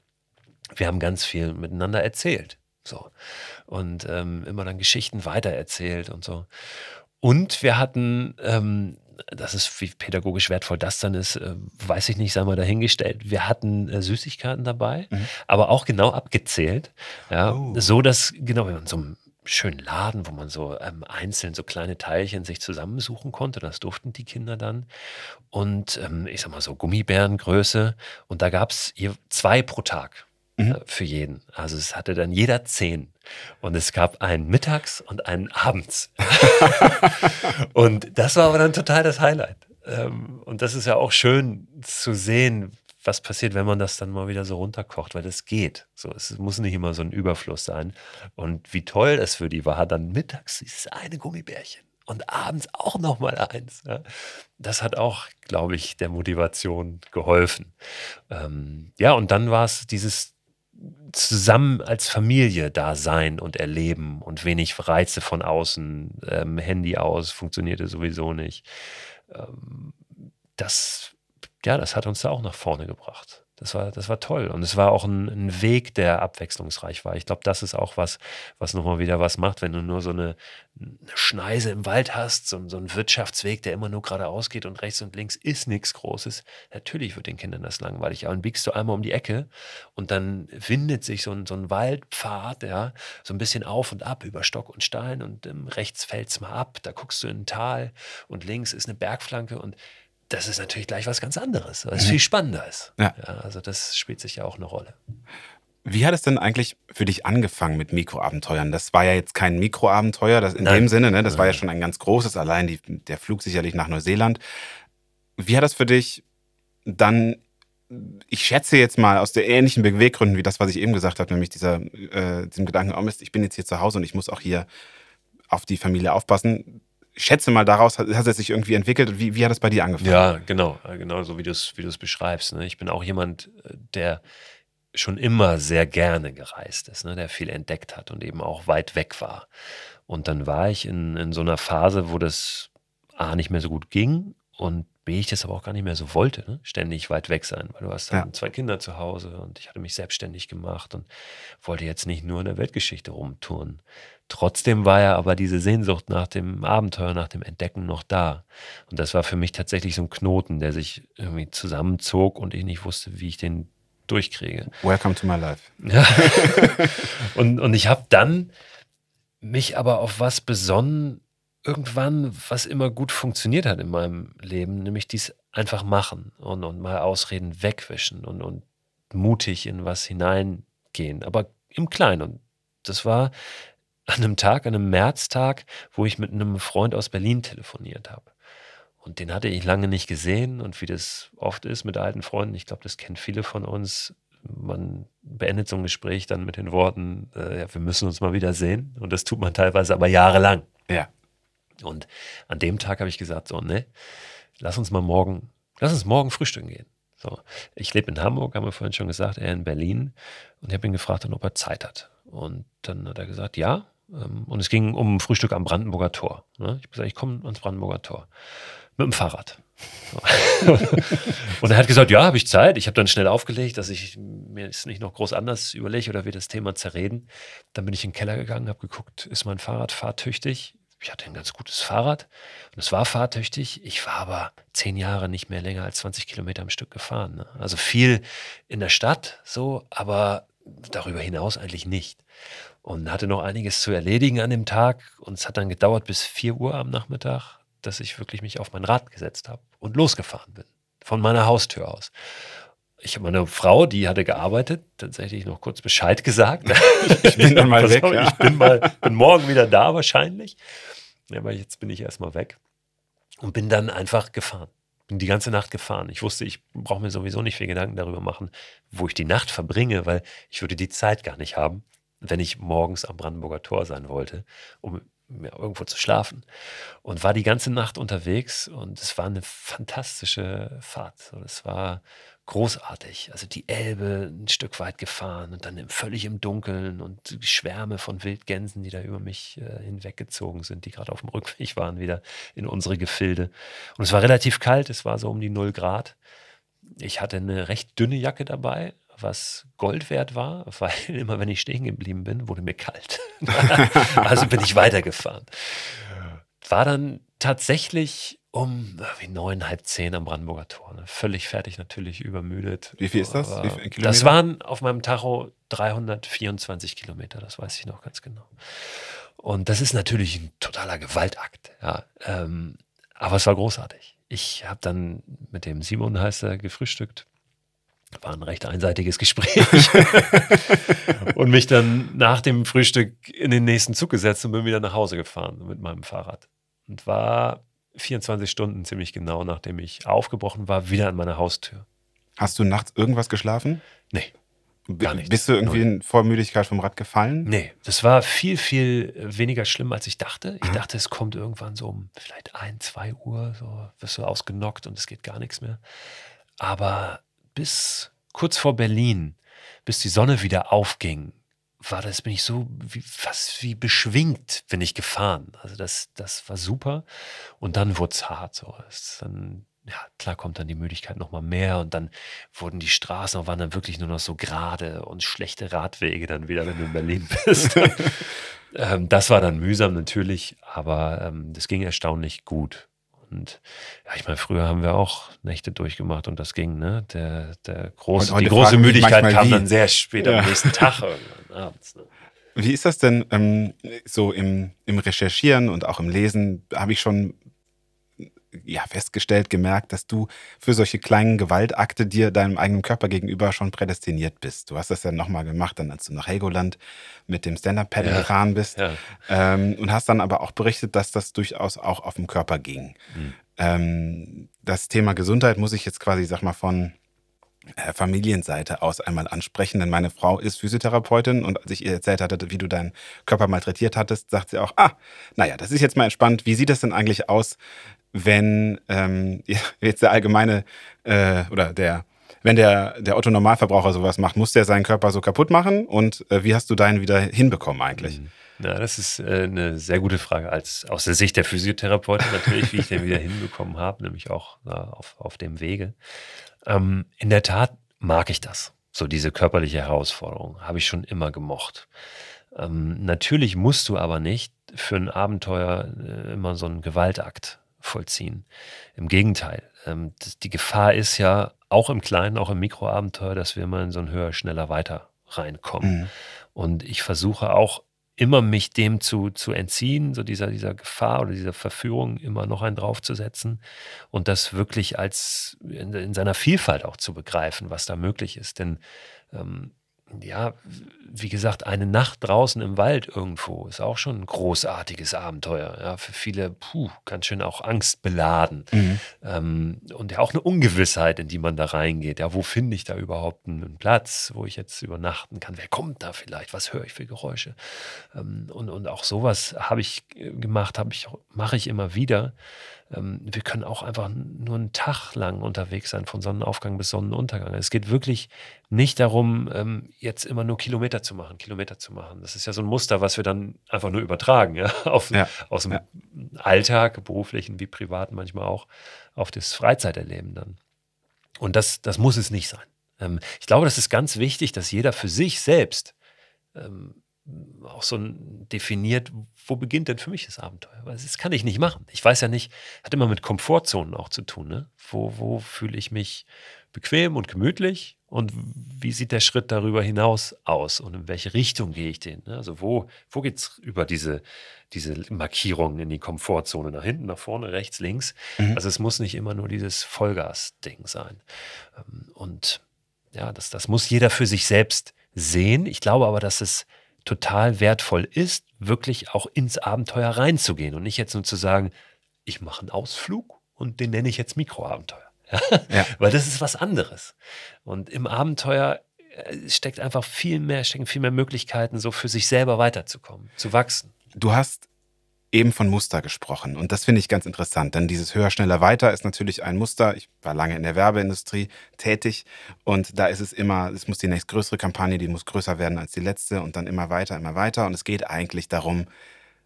Wir haben ganz viel miteinander erzählt. So. Und ähm, immer dann Geschichten weitererzählt und so. Und wir hatten, ähm, das ist, wie pädagogisch wertvoll das dann ist, äh, weiß ich nicht, sagen wir dahingestellt. Wir hatten äh, Süßigkeiten dabei, mhm. aber auch genau abgezählt. Ja, oh. So dass, genau, wenn man so einem schönen Laden, wo man so ähm, einzeln so kleine Teilchen sich zusammensuchen konnte. Das durften die Kinder dann. Und ähm, ich sag mal so Gummibärengröße. Und da gab es zwei pro Tag mhm. Äh, für jeden. Also es hatte dann jeder zehn. Und es gab einen mittags und einen abends. (laughs) und das war aber dann total das Highlight. Ähm, und das ist ja auch schön zu sehen, was passiert, wenn man das dann mal wieder so runterkocht, weil das geht. So, es muss nicht immer so ein Überfluss sein. Und wie toll das für die war, dann mittags dieses eine Gummibärchen und abends auch noch mal eins. Das hat auch, glaube ich, der Motivation geholfen. Ähm, ja, und dann war es dieses zusammen als Familie da sein und erleben und wenig Reize von außen, ähm, Handy aus, funktionierte sowieso nicht. Ähm, das, ja, das hat uns da auch nach vorne gebracht. Das war, das war toll. Und es war auch ein, ein Weg, der abwechslungsreich war. Ich glaube, das ist auch was, was nochmal wieder was macht, wenn du nur so eine, eine Schneise im Wald hast, so, so einen Wirtschaftsweg, der immer nur geradeaus geht und rechts und links ist nichts Großes. Natürlich wird den Kindern das langweilig. Aber dann biegst du einmal um die Ecke und dann windet sich so ein, so ein Waldpfad, ja, so ein bisschen auf und ab über Stock und Stein und ähm, rechts fällt es mal ab, da guckst du in ein Tal und links ist eine Bergflanke und das ist natürlich gleich was ganz anderes, was mhm. viel spannender ist. Ja. ja. Also das spielt sich ja auch eine Rolle. Wie hat es denn eigentlich für dich angefangen mit Mikroabenteuern? Das war ja jetzt kein Mikroabenteuer, das in Nein. dem Sinne, ne? das Nein. war ja schon ein ganz großes, allein die, der Flug sicherlich nach Neuseeland. Wie hat das für dich dann, ich schätze jetzt mal aus der ähnlichen Beweggründen wie das, was ich eben gesagt habe, nämlich dieser, äh, diesem Gedanken, oh Mist, ich bin jetzt hier zu Hause und ich muss auch hier auf die Familie aufpassen. Schätze mal, daraus hat, hat es sich irgendwie entwickelt. Wie, wie hat es bei dir angefangen? Ja, genau, genau so wie du es wie beschreibst. Ne? Ich bin auch jemand, äh, der schon immer sehr gerne gereist ist, ne? der viel entdeckt hat und eben auch weit weg war. Und dann war ich in, in so einer Phase, wo das A nicht mehr so gut ging und B, ich das aber auch gar nicht mehr so wollte, ne? ständig weit weg sein, weil du hast dann ja. zwei Kinder zu Hause und ich hatte mich selbstständig gemacht und wollte jetzt nicht nur in der Weltgeschichte rumtouren. Trotzdem war ja aber diese Sehnsucht nach dem Abenteuer, nach dem Entdecken noch da. Und das war für mich tatsächlich so ein Knoten, der sich irgendwie zusammenzog und ich nicht wusste, wie ich den durchkriege. Welcome to my life. Ja. (laughs) und, und ich habe dann mich aber auf was besonnen, irgendwann, was immer gut funktioniert hat in meinem Leben, nämlich dies einfach machen und, und mal Ausreden wegwischen und, und mutig in was hineingehen, aber im Kleinen. Und das war an einem Tag, an einem Märztag, wo ich mit einem Freund aus Berlin telefoniert habe. Und den hatte ich lange nicht gesehen. Und wie das oft ist mit alten Freunden, ich glaube, das kennen viele von uns, man beendet so ein Gespräch dann mit den Worten, äh, ja, wir müssen uns mal wieder sehen. Und das tut man teilweise aber jahrelang. Ja. Und an dem Tag habe ich gesagt, so, ne, lass uns mal morgen, lass uns morgen frühstücken gehen. So, ich lebe in Hamburg, haben wir vorhin schon gesagt, er in Berlin. Und ich habe ihn gefragt, ob er Zeit hat. Und dann hat er gesagt, ja. Ähm, und es ging um Frühstück am Brandenburger Tor. Ne? Ich habe gesagt, ich komme ans Brandenburger Tor mit dem Fahrrad. (laughs) und er hat gesagt, ja, habe ich Zeit. Ich habe dann schnell aufgelegt, dass ich mir es nicht noch groß anders überlege oder wir das Thema zerreden. Dann bin ich in den Keller gegangen, habe geguckt, ist mein Fahrrad fahrtüchtig? Ich hatte ein ganz gutes Fahrrad und es war fahrtüchtig. Ich war aber zehn Jahre nicht mehr länger als 20 Kilometer am Stück gefahren. Ne? Also viel in der Stadt so, aber darüber hinaus eigentlich nicht. Und hatte noch einiges zu erledigen an dem Tag und es hat dann gedauert bis 4 Uhr am Nachmittag dass ich wirklich mich auf mein Rad gesetzt habe und losgefahren bin. Von meiner Haustür aus. Ich habe meine Frau, die hatte gearbeitet, tatsächlich noch kurz Bescheid (laughs) gesagt. ich bin dann mal (laughs) weg. Ja. Ich bin, mal, bin morgen wieder da wahrscheinlich. Aber jetzt bin ich erstmal weg und bin dann einfach gefahren. Bin die ganze Nacht gefahren. Ich wusste, ich brauche mir sowieso nicht viel Gedanken darüber machen, wo ich die Nacht verbringe, weil ich würde die Zeit gar nicht haben, wenn ich morgens am Brandenburger Tor sein wollte, um irgendwo zu schlafen. Und war die ganze Nacht unterwegs und es war eine fantastische Fahrt. Es war großartig. Also die Elbe ein Stück weit gefahren und dann völlig im Dunkeln und Schwärme von Wildgänsen, die da über mich äh, hinweggezogen sind, die gerade auf dem Rückweg waren, wieder in unsere Gefilde. Und es war relativ kalt, es war so um die 0 Grad. Ich hatte eine recht dünne Jacke dabei, was Gold wert war, (laughs) weil immer wenn ich stehen geblieben bin, wurde mir kalt. (laughs) also bin ich weitergefahren. War dann tatsächlich um wie neun, halb zehn am Brandenburger Tor. Ne? Völlig fertig, natürlich übermüdet. Wie viel ist das? das waren auf meinem Tacho 324 Kilometer, das weiß ich noch ganz genau. Und das ist natürlich ein totaler Gewaltakt. Ja. Ähm, aber es war großartig. Ich habe dann mit dem Simon heißt er gefrühstückt war ein recht einseitiges Gespräch. (laughs) und mich dann nach dem Frühstück in den nächsten Zug gesetzt und bin wieder nach Hause gefahren mit meinem Fahrrad. Und war 24 Stunden ziemlich genau, nachdem ich aufgebrochen war, wieder an meiner Haustür. Hast du nachts irgendwas geschlafen? Nee. Gar nicht. Bist du irgendwie in Vollmüdigkeit vom Rad gefallen? Nee, das war viel, viel weniger schlimm, als ich dachte. Ich dachte, es kommt irgendwann so um vielleicht ein, zwei Uhr, so wirst du ausgenockt und es geht gar nichts mehr. Aber bis kurz vor Berlin, bis die Sonne wieder aufging, war das, bin ich so wie, fast wie beschwingt, bin ich gefahren. Also das, das war super. Und dann wurde es hart. So. dann, ja, klar kommt dann die Müdigkeit nochmal mehr und dann wurden die Straßen, waren dann wirklich nur noch so gerade und schlechte Radwege dann wieder, wenn du in Berlin (laughs) bist. (laughs) ähm, das war dann mühsam natürlich, aber ähm, das ging erstaunlich gut. Und ja, ich meine, früher haben wir auch Nächte durchgemacht und das ging, ne? Der, der große, die große Müdigkeit kam wie. dann sehr spät ja. am nächsten Tag (laughs) irgendwann abends. Ne? Wie ist das denn ähm, so im, im Recherchieren und auch im Lesen? Habe ich schon ja, festgestellt, gemerkt, dass du für solche kleinen Gewaltakte dir deinem eigenen Körper gegenüber schon prädestiniert bist. Du hast das ja nochmal gemacht, dann als du nach Helgoland mit dem Stand-Up-Paddle ja, gefahren bist. Ja. Ähm, und hast dann aber auch berichtet, dass das durchaus auch auf dem Körper ging. Mhm. Ähm, das Thema Gesundheit muss ich jetzt quasi, sag mal, von äh, Familienseite aus einmal ansprechen, denn meine Frau ist Physiotherapeutin und als ich ihr erzählt hatte, wie du deinen Körper malträtiert hattest, sagt sie auch, ah, naja, das ist jetzt mal entspannt. Wie sieht das denn eigentlich aus, wenn ähm, (laughs) jetzt der allgemeine äh, oder der wenn der, der Otto Normalverbraucher sowas macht, muss der seinen Körper so kaputt machen? Und äh, wie hast du deinen wieder hinbekommen eigentlich? Mhm. Ja, das ist äh, eine sehr gute Frage als aus der Sicht der Physiotherapeutin natürlich, wie ich den wieder (laughs) hinbekommen habe, nämlich auch äh, auf, auf dem Wege. Ähm, in der Tat mag ich das. So diese körperliche Herausforderung habe ich schon immer gemocht. Ähm, natürlich musst du aber nicht für ein Abenteuer äh, immer so einen Gewaltakt vollziehen. Im Gegenteil, ähm, die Gefahr ist ja auch im Kleinen, auch im Mikroabenteuer, dass wir immer in so ein höher, schneller, weiter reinkommen. Mhm. Und ich versuche auch immer mich dem zu, zu entziehen, so dieser, dieser Gefahr oder dieser Verführung immer noch einen draufzusetzen und das wirklich als in, in seiner Vielfalt auch zu begreifen, was da möglich ist. Denn ähm, ja, wie gesagt, eine Nacht draußen im Wald irgendwo ist auch schon ein großartiges Abenteuer. Ja, für viele, puh, ganz schön auch angstbeladen. Mhm. Ähm, und ja auch eine Ungewissheit, in die man da reingeht. Ja, wo finde ich da überhaupt einen Platz, wo ich jetzt übernachten kann? Wer kommt da vielleicht? Was höre ich für Geräusche? Ähm, und, und auch sowas habe ich gemacht, habe ich, mache ich immer wieder. Ähm, wir können auch einfach nur einen Tag lang unterwegs sein, von Sonnenaufgang bis Sonnenuntergang. Es geht wirklich nicht darum, ähm, jetzt immer nur Kilometer zu machen, Kilometer zu machen. Das ist ja so ein Muster, was wir dann einfach nur übertragen, ja, (laughs) auf, ja. aus dem ja. Alltag, beruflichen wie privaten manchmal auch, auf das Freizeiterleben dann. Und das, das muss es nicht sein. Ähm, ich glaube, das ist ganz wichtig, dass jeder für sich selbst auch so definiert, wo beginnt denn für mich das Abenteuer? Weil das kann ich nicht machen. Ich weiß ja nicht, hat immer mit Komfortzonen auch zu tun. Ne? Wo, wo fühle ich mich bequem und gemütlich und wie sieht der Schritt darüber hinaus aus und in welche Richtung gehe ich den? Ne? Also wo, wo geht es über diese, diese Markierungen in die Komfortzone? Nach hinten, nach vorne, rechts, links? Mhm. Also es muss nicht immer nur dieses Vollgas-Ding sein. Ähm, und ja, das, das muss jeder für sich selbst sehen. Ich glaube aber, dass es total wertvoll ist, wirklich auch ins Abenteuer reinzugehen und nicht jetzt nur zu sagen, ich mache einen Ausflug und den nenne ich jetzt Mikroabenteuer. (laughs) Ja? Weil das ist was anderes. Und im Abenteuer äh, steckt einfach viel mehr, stecken viel mehr Möglichkeiten, so für sich selber weiterzukommen, zu wachsen. Du hast eben von Muster gesprochen. Und das finde ich ganz interessant, denn dieses höher, schneller, weiter ist natürlich ein Muster. Ich war lange in der Werbeindustrie tätig und da ist es immer, es muss die nächstgrößere Kampagne, die muss größer werden als die letzte und dann immer weiter, immer weiter. Und es geht eigentlich darum,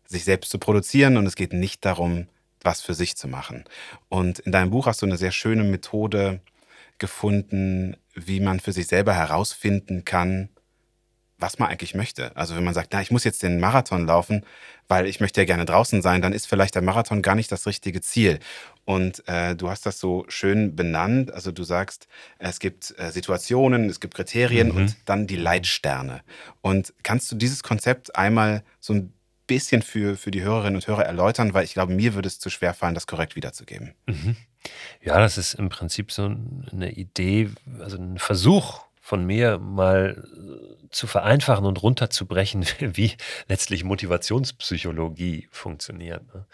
sich selbst zu produzieren und es geht nicht darum, was für sich zu machen. Und in deinem Buch hast du eine sehr schöne Methode gefunden, wie man für sich selber herausfinden kann, was man eigentlich möchte. Also wenn man sagt, na, ich muss jetzt den Marathon laufen, weil ich möchte ja gerne draußen sein, dann ist vielleicht der Marathon gar nicht das richtige Ziel. Und äh, du hast das so schön benannt. Also du sagst, es gibt äh, Situationen, es gibt Kriterien mhm. und dann die Leitsterne. Und kannst du dieses Konzept einmal so ein bisschen für, für die Hörerinnen und Hörer erläutern, weil ich glaube, mir würde es zu schwer fallen, das korrekt wiederzugeben. Mhm. Ja, das ist im Prinzip so eine Idee, also ein Versuch, von mir mal äh, zu vereinfachen und runterzubrechen, (laughs) wie letztlich Motivationspsychologie funktioniert. Ne?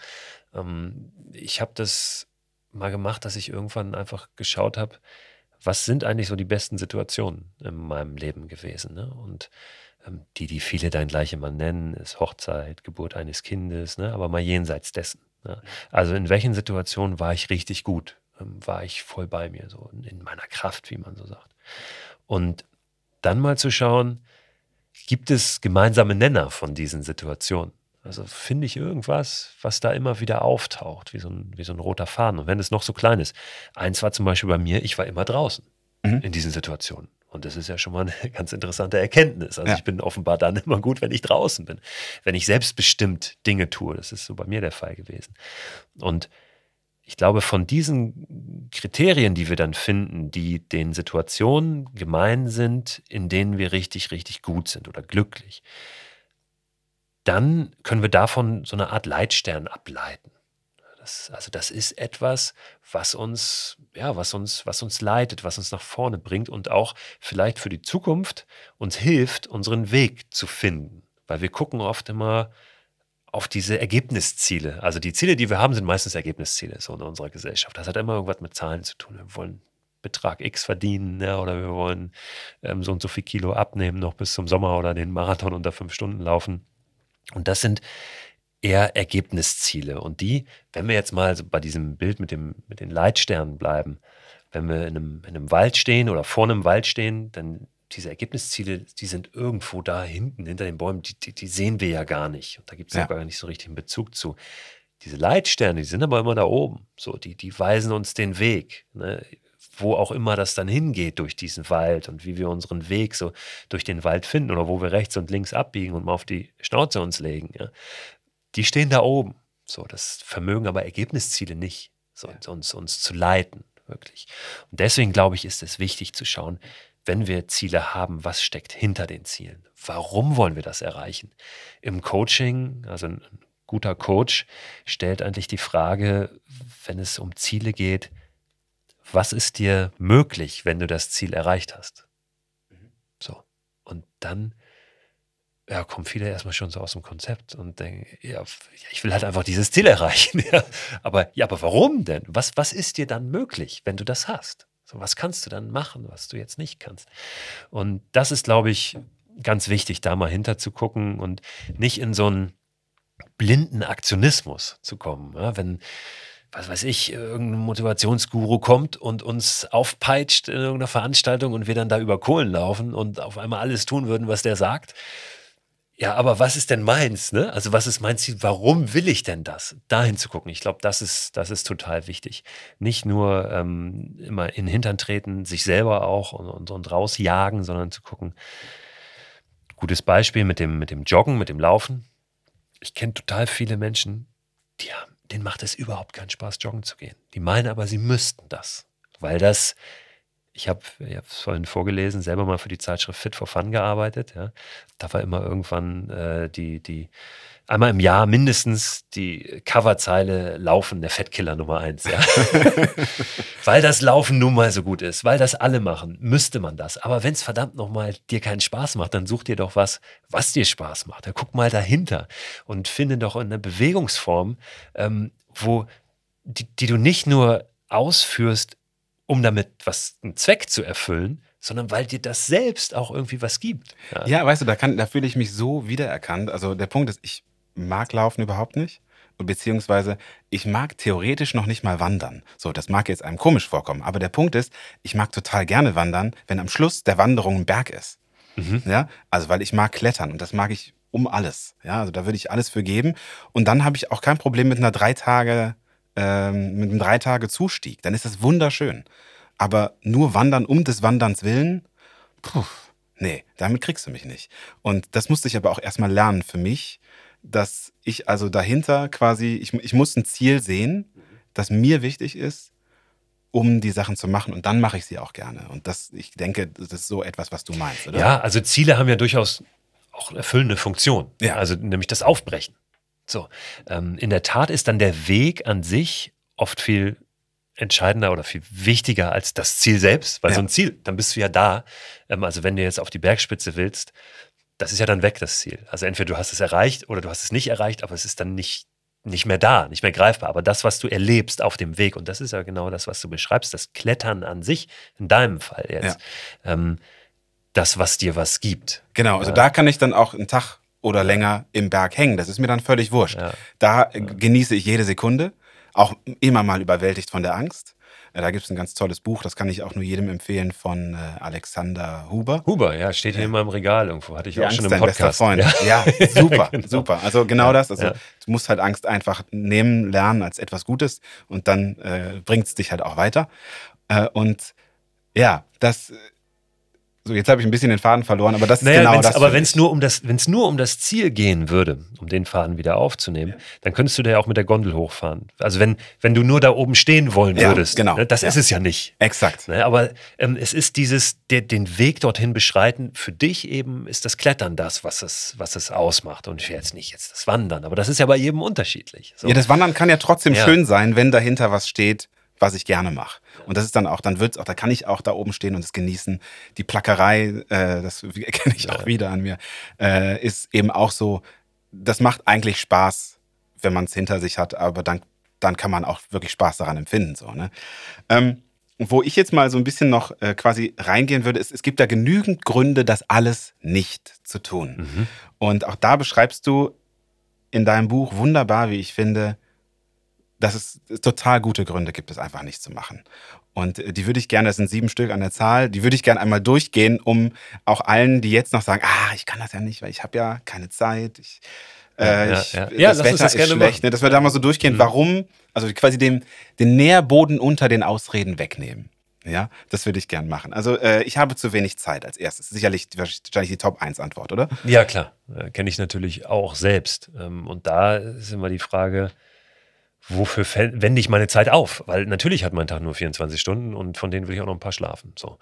Ähm, ich habe das mal gemacht, dass ich irgendwann einfach geschaut habe, was sind eigentlich so die besten Situationen in meinem Leben gewesen. Ne? Und ähm, die, die viele dann gleich immer nennen, ist Hochzeit, Geburt eines Kindes, ne? aber mal jenseits dessen. Ne? Also in welchen Situationen war ich richtig gut? Ähm, war ich voll bei mir, so in meiner Kraft, wie man so sagt. Und dann mal zu schauen, gibt es gemeinsame Nenner von diesen Situationen? Also finde ich irgendwas, was da immer wieder auftaucht, wie so, ein, wie so ein roter Faden. Und wenn es noch so klein ist. Eins war zum Beispiel bei mir, ich war immer draußen mhm. in diesen Situationen. Und das ist ja schon mal eine (laughs) ganz interessante Erkenntnis. Also ja. ich bin offenbar dann immer gut, wenn ich draußen bin. Wenn ich selbstbestimmt Dinge tue. Das ist so bei mir der Fall gewesen. Und ich glaube, von diesen Kriterien, die wir dann finden, die den Situationen gemein sind, in denen wir richtig, richtig gut sind oder glücklich, dann können wir davon so eine Art Leitstern ableiten. das, also das ist etwas, was uns, ja, was uns, was uns leitet, was uns nach vorne bringt und auch vielleicht für die Zukunft uns hilft, unseren Weg zu finden. Weil wir gucken oft immer auf diese Ergebnisziele. Also die Ziele, die wir haben, sind meistens Ergebnisziele so in unserer Gesellschaft. Das hat immer irgendwas mit Zahlen zu tun. Wir wollen Betrag X verdienen ja, oder wir wollen ähm, so und so viel Kilo abnehmen noch bis zum Sommer oder den Marathon unter fünf Stunden laufen. Und das sind eher Ergebnisziele. Und die, wenn wir jetzt mal so bei diesem Bild mit, dem, mit den Leitsternen bleiben, wenn wir in einem, in einem Wald stehen oder vor einem Wald stehen, dann diese Ergebnisziele, die sind irgendwo da hinten, hinter den Bäumen, die, die, die sehen wir ja gar nicht. Und da gibt es ja. gar nicht so richtig einen Bezug zu. Diese Leitsterne, die sind aber immer da oben. So, die, die weisen uns den Weg. Ne? Wo auch immer das dann hingeht durch diesen Wald und wie wir unseren Weg so durch den Wald finden oder wo wir rechts und links abbiegen und mal auf die Schnauze uns legen. Ja? die stehen da oben. So, das vermögen aber Ergebnisziele nicht, so, ja. uns, uns zu leiten, wirklich. Und deswegen glaube ich, ist es wichtig zu schauen, wenn wir Ziele haben, was steckt hinter den Zielen? Warum wollen wir das erreichen? Im Coaching, also ein guter Coach stellt eigentlich die Frage, wenn es um Ziele geht, was ist dir möglich, wenn du das Ziel erreicht hast? Mhm. So. Und dann ja, kommen viele erstmal schon so aus dem Konzept und denken, ja, ich will halt einfach dieses Ziel erreichen. (laughs) Ja. Aber, ja, aber warum denn? Was, was ist dir dann möglich, wenn du das hast? So, was kannst du dann machen, was du jetzt nicht kannst? Und das ist, glaube ich, ganz wichtig, da mal hinter zu gucken und nicht in so einen blinden Aktionismus zu kommen. Ja, wenn, was weiß ich, irgendein Motivationsguru kommt und uns aufpeitscht in irgendeiner Veranstaltung und wir dann da über Kohlen laufen und auf einmal alles tun würden, was der sagt, ja, aber was ist denn meins? Ne? Also was ist mein Ziel? Warum will ich denn das? Dahin zu gucken. Ich glaube, das ist, das ist total wichtig. Nicht nur ähm, immer in den Hintern treten, sich selber auch und, und, und rausjagen, sondern zu gucken. Gutes Beispiel mit dem, mit dem Joggen, mit dem Laufen. Ich kenne total viele Menschen, die haben, denen macht es überhaupt keinen Spaß, joggen zu gehen. Die meinen aber, sie müssten das, weil das ich habe es vorhin vorgelesen, selber mal für die Zeitschrift Fit for Fun gearbeitet. Ja. Da war immer irgendwann äh, die, die, einmal im Jahr mindestens die Coverzeile Laufen, der Fettkiller Nummer eins. Ja. (laughs) weil das Laufen nun mal so gut ist, weil das alle machen, müsste man das. Aber wenn es verdammt nochmal dir keinen Spaß macht, dann such dir doch was, was dir Spaß macht. Ja, guck mal dahinter und finde doch eine Bewegungsform, ähm, wo die, die du nicht nur ausführst um damit was einen Zweck zu erfüllen, sondern weil dir das selbst auch irgendwie was gibt. Ja, ja weißt du, da, kann, da fühle ich mich so wiedererkannt. Also der Punkt ist, ich mag Laufen überhaupt nicht. Beziehungsweise ich mag theoretisch noch nicht mal wandern. So, das mag jetzt einem komisch vorkommen. Aber der Punkt ist, ich mag total gerne wandern, wenn am Schluss der Wanderung ein Berg ist. Mhm. Ja, also weil ich mag klettern und das mag ich um alles. Ja, also da würde ich alles für geben. Und dann habe ich auch kein Problem mit einer drei Tage ähm, mit einem drei Tage Zustieg, dann ist das wunderschön. Aber nur wandern um des Wanderns willen, puh, nee, damit kriegst du mich nicht. Und das musste ich aber auch erstmal lernen für mich, dass ich also dahinter quasi, ich, ich muss ein Ziel sehen, das mir wichtig ist, um die Sachen zu machen und dann mache ich sie auch gerne. Und das, ich denke, das ist so etwas, was du meinst, oder? Ja, also Ziele haben ja durchaus auch erfüllende Funktion. Ja. Also nämlich das Aufbrechen. So, ähm, in der Tat ist dann der Weg an sich oft viel entscheidender oder viel wichtiger als das Ziel selbst, weil ja. so ein Ziel, dann bist du ja da. Ähm, also wenn du jetzt auf die Bergspitze willst, das ist ja dann weg, das Ziel. Also entweder du hast es erreicht oder du hast es nicht erreicht, aber es ist dann nicht, nicht mehr da, nicht mehr greifbar. Aber das, was du erlebst auf dem Weg, und das ist ja genau das, was du beschreibst, das Klettern an sich, in deinem Fall jetzt, ja. ähm, das, was dir was gibt. Genau, also ja. da kann ich dann auch einen Tag oder länger im Berg hängen. Das ist mir dann völlig wurscht. Ja. Da ja. genieße ich jede Sekunde, auch immer mal überwältigt von der Angst. Da gibt es ein ganz tolles Buch, das kann ich auch nur jedem empfehlen, von äh, Alexander Huber. Huber, ja, steht hier ja. immer im Regal irgendwo, hatte ich Die auch Angst schon im Podcast. Freund. Ja, ja (laughs) super, genau. super. Also genau das. Also du musst halt Angst einfach nehmen, lernen als etwas Gutes und dann äh, bringt es dich halt auch weiter. Äh, und ja, das So, jetzt habe ich ein bisschen den Faden verloren, aber das ist naja, genau wenn's, das. Aber wenn es nur, um das, nur um das Ziel gehen würde, um den Faden wieder aufzunehmen, dann könntest du da ja auch mit der Gondel hochfahren. Also wenn, wenn du nur da oben stehen wollen Ja, würdest, genau. ne, das Ja. ist es ja nicht. Exakt. Ne, aber ähm, es ist dieses, der, den Weg dorthin beschreiten, für dich eben ist das Klettern das, was es, was es ausmacht. Und jetzt nicht jetzt das Wandern, aber das ist ja bei jedem unterschiedlich. So. Ja, das Wandern kann ja trotzdem Ja. schön sein, wenn dahinter was steht, was ich gerne mache. Und das ist dann auch, dann wird's auch, da kann ich auch da oben stehen und es genießen. Die Plackerei, äh, das (laughs) kenne ich auch wieder an mir, äh, ist eben auch so, das macht eigentlich Spaß, wenn man es hinter sich hat, aber dann, dann kann man auch wirklich Spaß daran empfinden. So, ne? ähm, wo ich jetzt mal so ein bisschen noch äh, quasi reingehen würde, ist, es gibt da genügend Gründe, das alles nicht zu tun. Mhm. Und auch da beschreibst du in deinem Buch wunderbar, wie ich finde, dass es total gute Gründe gibt, es einfach nicht zu machen. Und äh, die würde ich gerne, das sind sieben Stück an der Zahl, die würde ich gerne einmal durchgehen, um auch allen, die jetzt noch sagen, ah, ich kann das ja nicht, weil ich habe ja keine Zeit, ich, äh, Ja, ich, ja, ja. Ja, das Wetter das ist gerne schlecht, machen. ne? dass wir da mal so durchgehen, Mhm. warum, also quasi den, den Nährboden unter den Ausreden wegnehmen. Ja, das würde ich gern machen. Also äh, ich habe zu wenig Zeit als erstes. Sicherlich wahrscheinlich die Top 1 Antwort, oder? Ja, klar. Äh, Kenne ich natürlich auch selbst. Ähm, Und da ist immer die Frage, wofür wende ich meine Zeit auf? Weil natürlich hat mein Tag nur 24 Stunden und von denen will ich auch noch ein paar schlafen. So.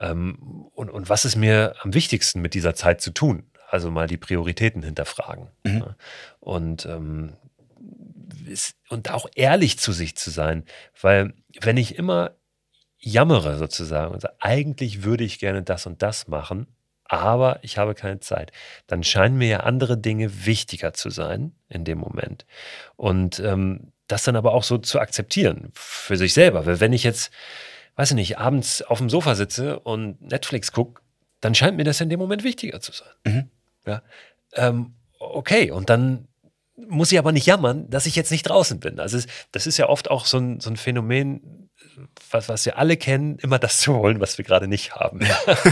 Ähm, Und, und was ist mir am wichtigsten mit dieser Zeit zu tun? Also mal die Prioritäten hinterfragen. Mhm. Ja. Und, ähm, ist- und auch ehrlich zu sich zu sein. Weil wenn ich immer jammere sozusagen und sage, eigentlich würde ich gerne das und das machen, aber ich habe keine Zeit, dann scheinen mir ja andere Dinge wichtiger zu sein in dem Moment. Und ähm, das dann aber auch so zu akzeptieren für sich selber. Weil wenn ich jetzt, weiß ich nicht, abends auf dem Sofa sitze und Netflix gucke, dann scheint mir das in dem Moment wichtiger zu sein. Mhm. Ja. Ähm, okay, und dann muss ich aber nicht jammern, dass ich jetzt nicht draußen bin. Also es, das ist ja oft auch so ein, so ein Phänomen, was, was wir alle kennen, immer das zu wollen, was wir gerade nicht haben.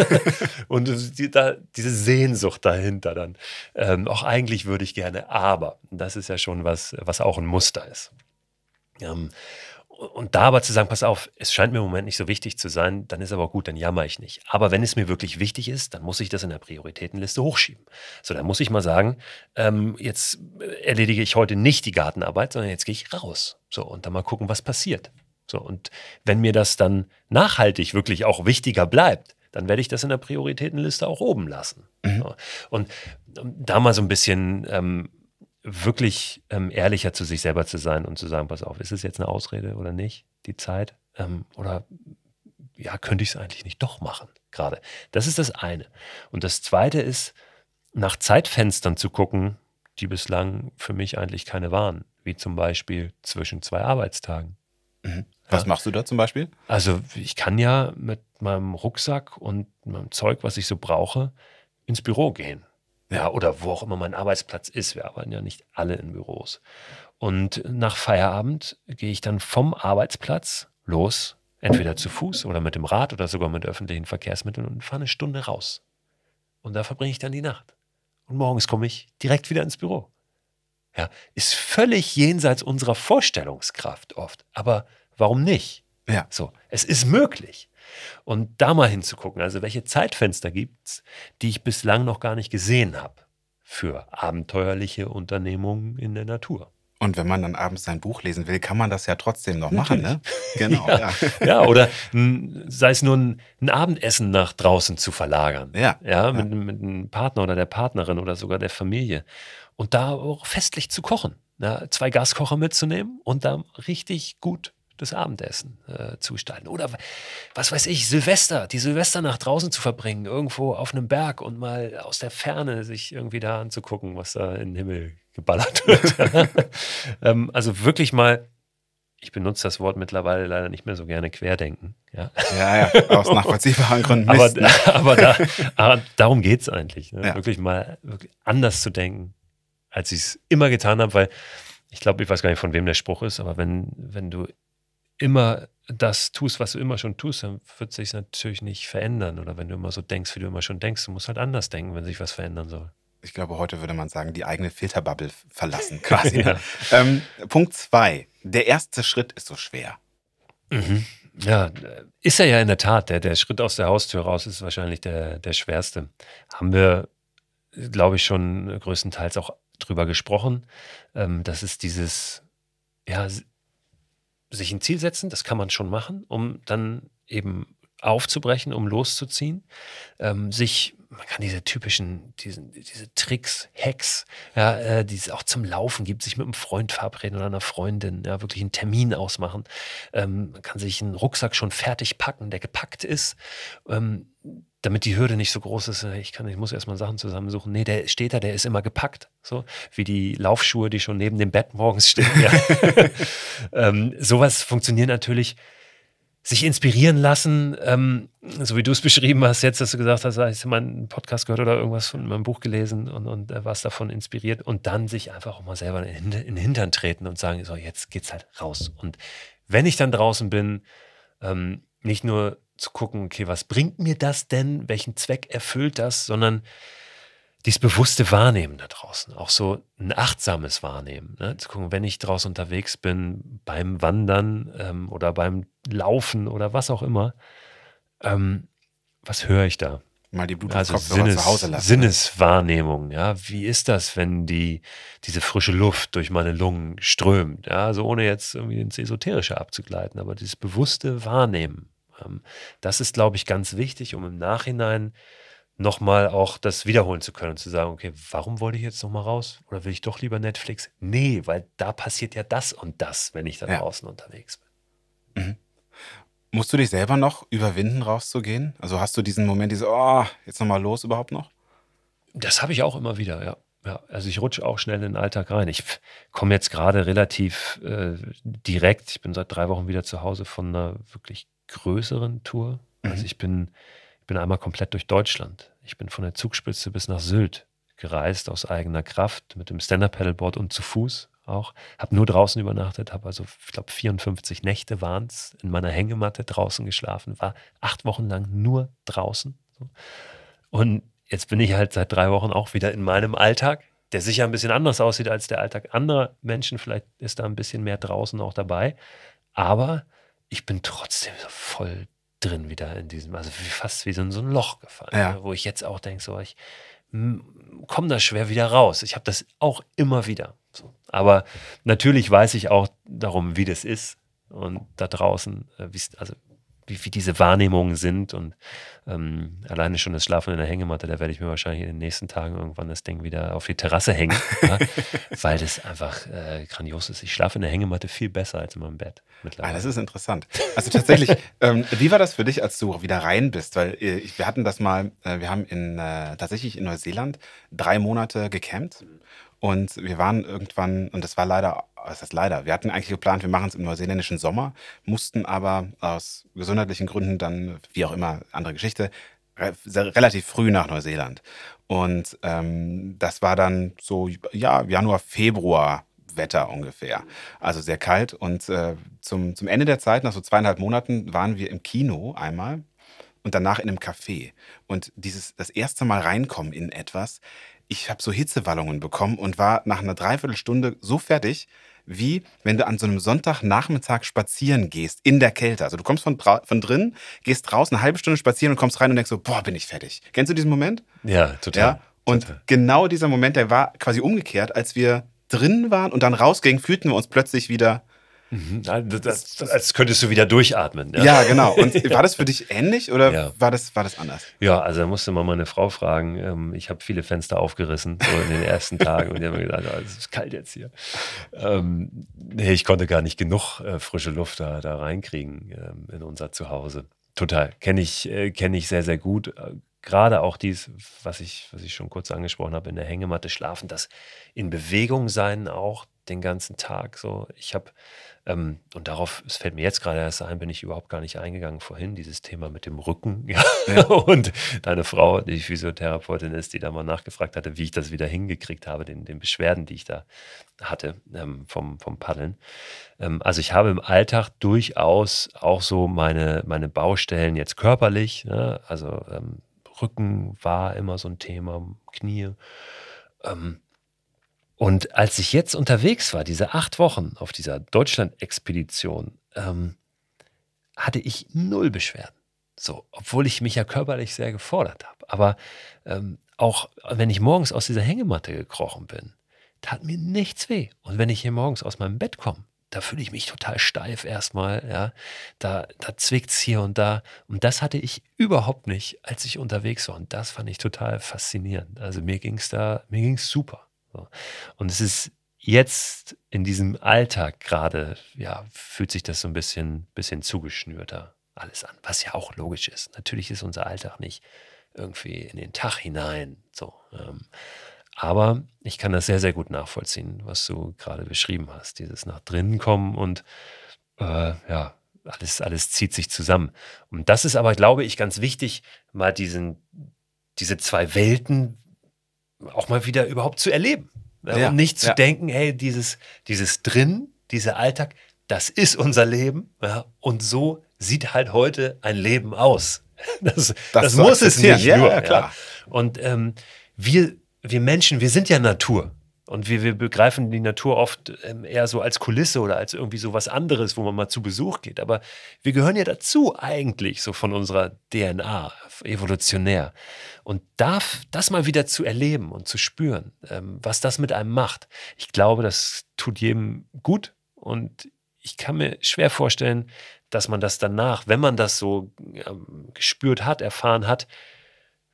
(laughs) und die, da, diese Sehnsucht dahinter dann. Ähm, auch eigentlich würde ich gerne, aber das ist ja schon was, was auch ein Muster ist. Ähm, und da aber zu sagen, pass auf, es scheint mir im Moment nicht so wichtig zu sein, dann ist aber gut, dann jammer ich nicht. Aber wenn es mir wirklich wichtig ist, dann muss ich das in der Prioritätenliste hochschieben. So, dann muss ich mal sagen, ähm, jetzt erledige ich heute nicht die Gartenarbeit, sondern jetzt gehe ich raus. So, und dann mal gucken, was passiert. So, und wenn mir das dann nachhaltig wirklich auch wichtiger bleibt, dann werde ich das in der Prioritätenliste auch oben lassen. So. Und um da mal so ein bisschen ähm, wirklich ähm, ehrlicher zu sich selber zu sein und zu sagen, pass auf, ist es jetzt eine Ausrede oder nicht, die Zeit? Ähm, oder ja, könnte ich es eigentlich nicht doch machen gerade? Das ist das eine. Und das zweite ist, nach Zeitfenstern zu gucken, die bislang für mich eigentlich keine waren, wie zum Beispiel zwischen zwei Arbeitstagen. Was Ja. machst du da zum Beispiel? Also ich kann ja mit meinem Rucksack und meinem Zeug, was ich so brauche, ins Büro gehen. Ja, oder wo auch immer mein Arbeitsplatz ist. Wir arbeiten ja nicht alle in Büros. Und nach Feierabend gehe ich dann vom Arbeitsplatz los, entweder zu Fuß oder mit dem Rad oder sogar mit öffentlichen Verkehrsmitteln und fahre eine Stunde raus. Und da verbringe ich dann die Nacht. Und morgens komme ich direkt wieder ins Büro. Ja, ist völlig jenseits unserer Vorstellungskraft oft. Aber warum nicht? Ja. So, es ist möglich. Und da mal hinzugucken, also welche Zeitfenster gibt es, die ich bislang noch gar nicht gesehen habe für abenteuerliche Unternehmungen in der Natur. Und wenn man dann abends sein Buch lesen will, kann man das ja trotzdem noch machen, ne? (laughs) (laughs) Genau, ja. Ja, oder m, sei es nur ein, ein Abendessen nach draußen zu verlagern. Ja, Ja, mit, mit einem Partner oder der Partnerin oder sogar der Familie. Und da auch festlich zu kochen. Ja, zwei Gaskocher mitzunehmen und dann richtig gut das Abendessen äh, zu gestalten. Oder was weiß ich, Silvester, die Silvesternacht draußen zu verbringen, irgendwo auf einem Berg und mal aus der Ferne sich irgendwie da anzugucken, was da in den Himmel geballert (laughs) wird. (laughs) ähm, also wirklich mal, ich benutze das Wort mittlerweile leider nicht mehr so gerne querdenken. Ja. Ja, ja, aus nachvollziehbaren (laughs) Gründen. Aber, Mist, ne? aber, da, aber darum geht es eigentlich. Ne? Ja. Wirklich mal wirklich anders zu denken, als ich es immer getan habe, weil ich glaube, ich weiß gar nicht, von wem der Spruch ist, aber wenn, wenn du immer das tust, was du immer schon tust, dann wird sich natürlich nicht verändern. Oder wenn du immer so denkst, wie du immer schon denkst, du musst halt anders denken, wenn sich was verändern soll. Ich glaube, heute würde man sagen, die eigene Filterbubble verlassen, (laughs) quasi. Ja. ähm, Punkt zwei. Der erste Schritt ist so schwer. Mhm. Ja, ist er ja in der Tat. Der, der Schritt aus der Haustür raus ist wahrscheinlich der, der schwerste. Haben wir, glaube ich, schon größtenteils auch drüber gesprochen. Ähm, das ist dieses, ja, sich ein Ziel setzen, das kann man schon machen, um dann eben aufzubrechen, um loszuziehen, ähm, sich man kann diese typischen, diese, diese Tricks, Hacks, ja, äh, die es auch zum Laufen gibt, sich mit einem Freund verabreden oder einer Freundin, ja, wirklich einen Termin ausmachen. Ähm, man kann sich einen Rucksack schon fertig packen, der gepackt ist. Ähm, damit die Hürde nicht so groß ist, äh, ich kann, ich muss erstmal Sachen zusammensuchen. Nee, der steht da, der ist immer gepackt. So wie die Laufschuhe, die schon neben dem Bett morgens stehen. Ja. (laughs) ähm, sowas funktioniert natürlich sich inspirieren lassen, ähm, so wie du es beschrieben hast, jetzt, dass du gesagt hast, hast du mal einen Podcast gehört oder irgendwas von meinem Buch gelesen und, und äh, was davon inspiriert und dann sich einfach auch mal selber in, in den Hintern treten und sagen, so, jetzt geht's halt raus. Und wenn ich dann draußen bin, ähm, nicht nur zu gucken, okay, was bringt mir das denn, welchen Zweck erfüllt das, sondern dieses bewusste Wahrnehmen da draußen, auch so ein achtsames Wahrnehmen. Ne? Zu gucken, wenn ich draußen unterwegs bin, beim Wandern ähm, oder beim Laufen oder was auch immer, ähm, was höre ich da? Mal die Blut also Sinnes, zu Hause lassen. Sinneswahrnehmung, ja. Wie ist das, wenn die, diese frische Luft durch meine Lungen strömt? Ja, also ohne jetzt irgendwie ins Esoterische abzugleiten, aber dieses bewusste Wahrnehmen, das ist, glaube ich, ganz wichtig, um im Nachhinein nochmal auch das wiederholen zu können und zu sagen, okay, warum wollte ich jetzt nochmal raus? Oder will ich doch lieber Netflix? Nee, weil da passiert ja das und das, wenn ich da ja. draußen unterwegs bin. Mhm. Musst du dich selber noch überwinden, rauszugehen? Also hast du diesen Moment, diese, oh, jetzt nochmal los überhaupt noch? Das habe ich auch immer wieder, ja. Ja, also ich rutsche auch schnell in den Alltag rein. Ich komme jetzt gerade relativ äh, direkt, ich bin seit drei Wochen wieder zu Hause von einer wirklich größeren Tour. Also mhm. Also ich bin bin einmal komplett durch Deutschland. Ich bin von der Zugspitze bis nach Sylt gereist aus eigener Kraft mit dem Stand-Up-Paddleboard und zu Fuß auch. Habe nur draußen übernachtet, habe also, ich glaube, 54 Nächte waren es, in meiner Hängematte draußen geschlafen, war acht Wochen lang nur draußen. Und jetzt bin ich halt seit drei Wochen auch wieder in meinem Alltag, der sicher ein bisschen anders aussieht als der Alltag anderer Menschen. Vielleicht ist da ein bisschen mehr draußen auch dabei. Aber ich bin trotzdem so voll drin wieder in diesem, also fast wie so in so ein Loch gefallen, ja. Ne, wo ich jetzt auch denke, so ich komme da schwer wieder raus. Ich habe das auch immer wieder. So. Aber natürlich weiß ich auch darum, wie das ist und da draußen, äh, also wie, wie diese Wahrnehmungen sind. Und ähm, alleine schon das Schlafen in der Hängematte, da werde ich mir wahrscheinlich in den nächsten Tagen irgendwann das Ding wieder auf die Terrasse hängen, (laughs) ja, weil das einfach äh, grandios ist. Ich schlafe in der Hängematte viel besser als in meinem Bett. Ah, das ist interessant. Also tatsächlich, (laughs) ähm, wie war das für dich, als du wieder rein bist? Weil äh, wir hatten das mal, äh, wir haben in, äh, tatsächlich in Neuseeland drei Monate gecampt. Und wir waren irgendwann, und das war leider, was heißt leider, wir hatten eigentlich geplant, wir machen es im neuseeländischen Sommer, mussten aber aus gesundheitlichen Gründen dann, wie auch immer, andere Geschichte, re relativ früh nach Neuseeland. Und ähm, das war dann so, ja, Januar, Februar Wetter ungefähr. Also sehr kalt. Und äh, zum, zum Ende der Zeit, nach so zweieinhalb Monaten, waren wir im Kino einmal und danach in einem Café. Und dieses das erste Mal reinkommen in etwas, ich habe so Hitzewallungen bekommen und war nach einer Dreiviertelstunde so fertig, wie wenn du an so einem Sonntagnachmittag spazieren gehst, in der Kälte. Also du kommst von, von drin, gehst raus, eine halbe Stunde spazieren und kommst rein und denkst so, boah, bin ich fertig. Kennst du diesen Moment? Ja, total. Ja? Und total. genau dieser Moment, der war quasi umgekehrt, als wir drin waren und dann rausgingen, fühlten wir uns plötzlich wieder Mhm. Das, das, als könntest du wieder durchatmen. Ja, ja genau. Und (laughs) war das für dich ähnlich oder ja. war, das, war das anders? Ja, also da musste man meine Frau fragen. Ähm, ich habe viele Fenster aufgerissen, so in den ersten (laughs) Tagen. Und die haben mir gesagt, oh, es ist kalt jetzt hier. Ähm, nee, ich konnte gar nicht genug äh, frische Luft da, da reinkriegen ähm, in unser Zuhause. Total. Kenne ich, äh, kenn ich sehr, sehr gut. Äh, gerade auch dies, was ich, was ich schon kurz angesprochen habe, in der Hängematte schlafen, das in Bewegung sein auch den ganzen Tag. So, ich habe ähm, und darauf, es fällt mir jetzt gerade erst ein, bin ich überhaupt gar nicht eingegangen vorhin, dieses Thema mit dem Rücken. (laughs) Ja. Ja. und deine Frau, die Physiotherapeutin ist, die da mal nachgefragt hatte, wie ich das wieder hingekriegt habe, den, den Beschwerden, die ich da hatte ähm, vom, vom Paddeln. Ähm, also ich habe im Alltag durchaus auch so meine, meine Baustellen jetzt körperlich, ne? also ähm, Rücken war immer so ein Thema, Knie. Ähm, und als ich jetzt unterwegs war, diese acht Wochen auf dieser Deutschland-Expedition, ähm, hatte ich null Beschwerden. So, obwohl ich mich ja körperlich sehr gefordert habe. Aber ähm, auch wenn ich morgens aus dieser Hängematte gekrochen bin, tat mir nichts weh. Und wenn ich hier morgens aus meinem Bett komme, da fühle ich mich total steif erstmal, ja. Da, da zwickt es hier und da. Und das hatte ich überhaupt nicht, als ich unterwegs war. Und das fand ich total faszinierend. Also mir ging es da, mir ging es super. Und es ist jetzt in diesem Alltag gerade, ja, fühlt sich das so ein bisschen, bisschen zugeschnürter alles an, was ja auch logisch ist. Natürlich ist unser Alltag nicht irgendwie in den Tag hinein. So. Ähm, aber ich kann das sehr, sehr gut nachvollziehen, was du gerade beschrieben hast. Dieses nach drinnen kommen und äh, ja, alles, alles zieht sich zusammen. Und das ist aber, glaube ich, ganz wichtig, mal diesen, diese zwei Welten auch mal wieder überhaupt zu erleben. Ja, und nicht zu ja. denken, hey, dieses, dieses drin, dieser Alltag, das ist unser Leben. Ja, und so sieht halt heute ein Leben aus. (laughs) Das, das, das muss es nicht ja, nur. Ja, klar. Und ähm, wir, wir Menschen, wir sind ja Natur. Und wir, wir begreifen die Natur oft ähm, eher so als Kulisse oder als irgendwie so was anderes, wo man mal zu Besuch geht. Aber wir gehören ja dazu eigentlich, so von unserer DNA, evolutionär. Und darf das mal wieder zu erleben und zu spüren, ähm, was das mit einem macht. Ich glaube, das tut jedem gut. Und ich kann mir schwer vorstellen, dass man das danach, wenn man das so ähm, gespürt hat, erfahren hat,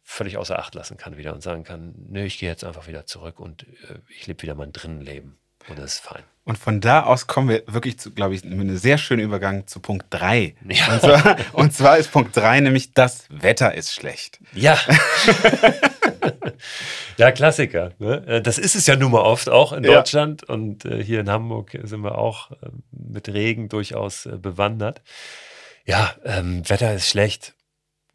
völlig außer Acht lassen kann wieder und sagen kann, nö, ich gehe jetzt einfach wieder zurück und äh, ich lebe wieder mein Drinnenleben. Und das ist fein. Und von da aus kommen wir wirklich zu, glaube ich, mit einem sehr schönen Übergang zu Punkt 3. Ja. Und, zwar, (laughs) und zwar ist Punkt 3 nämlich, das Wetter ist schlecht. Ja. (laughs) ja, Klassiker. Ne? Äh, das ist es ja nun mal oft auch in Deutschland ja. und äh, hier in Hamburg sind wir auch äh, mit Regen durchaus äh, bewandert. Ja, ähm, Wetter ist schlecht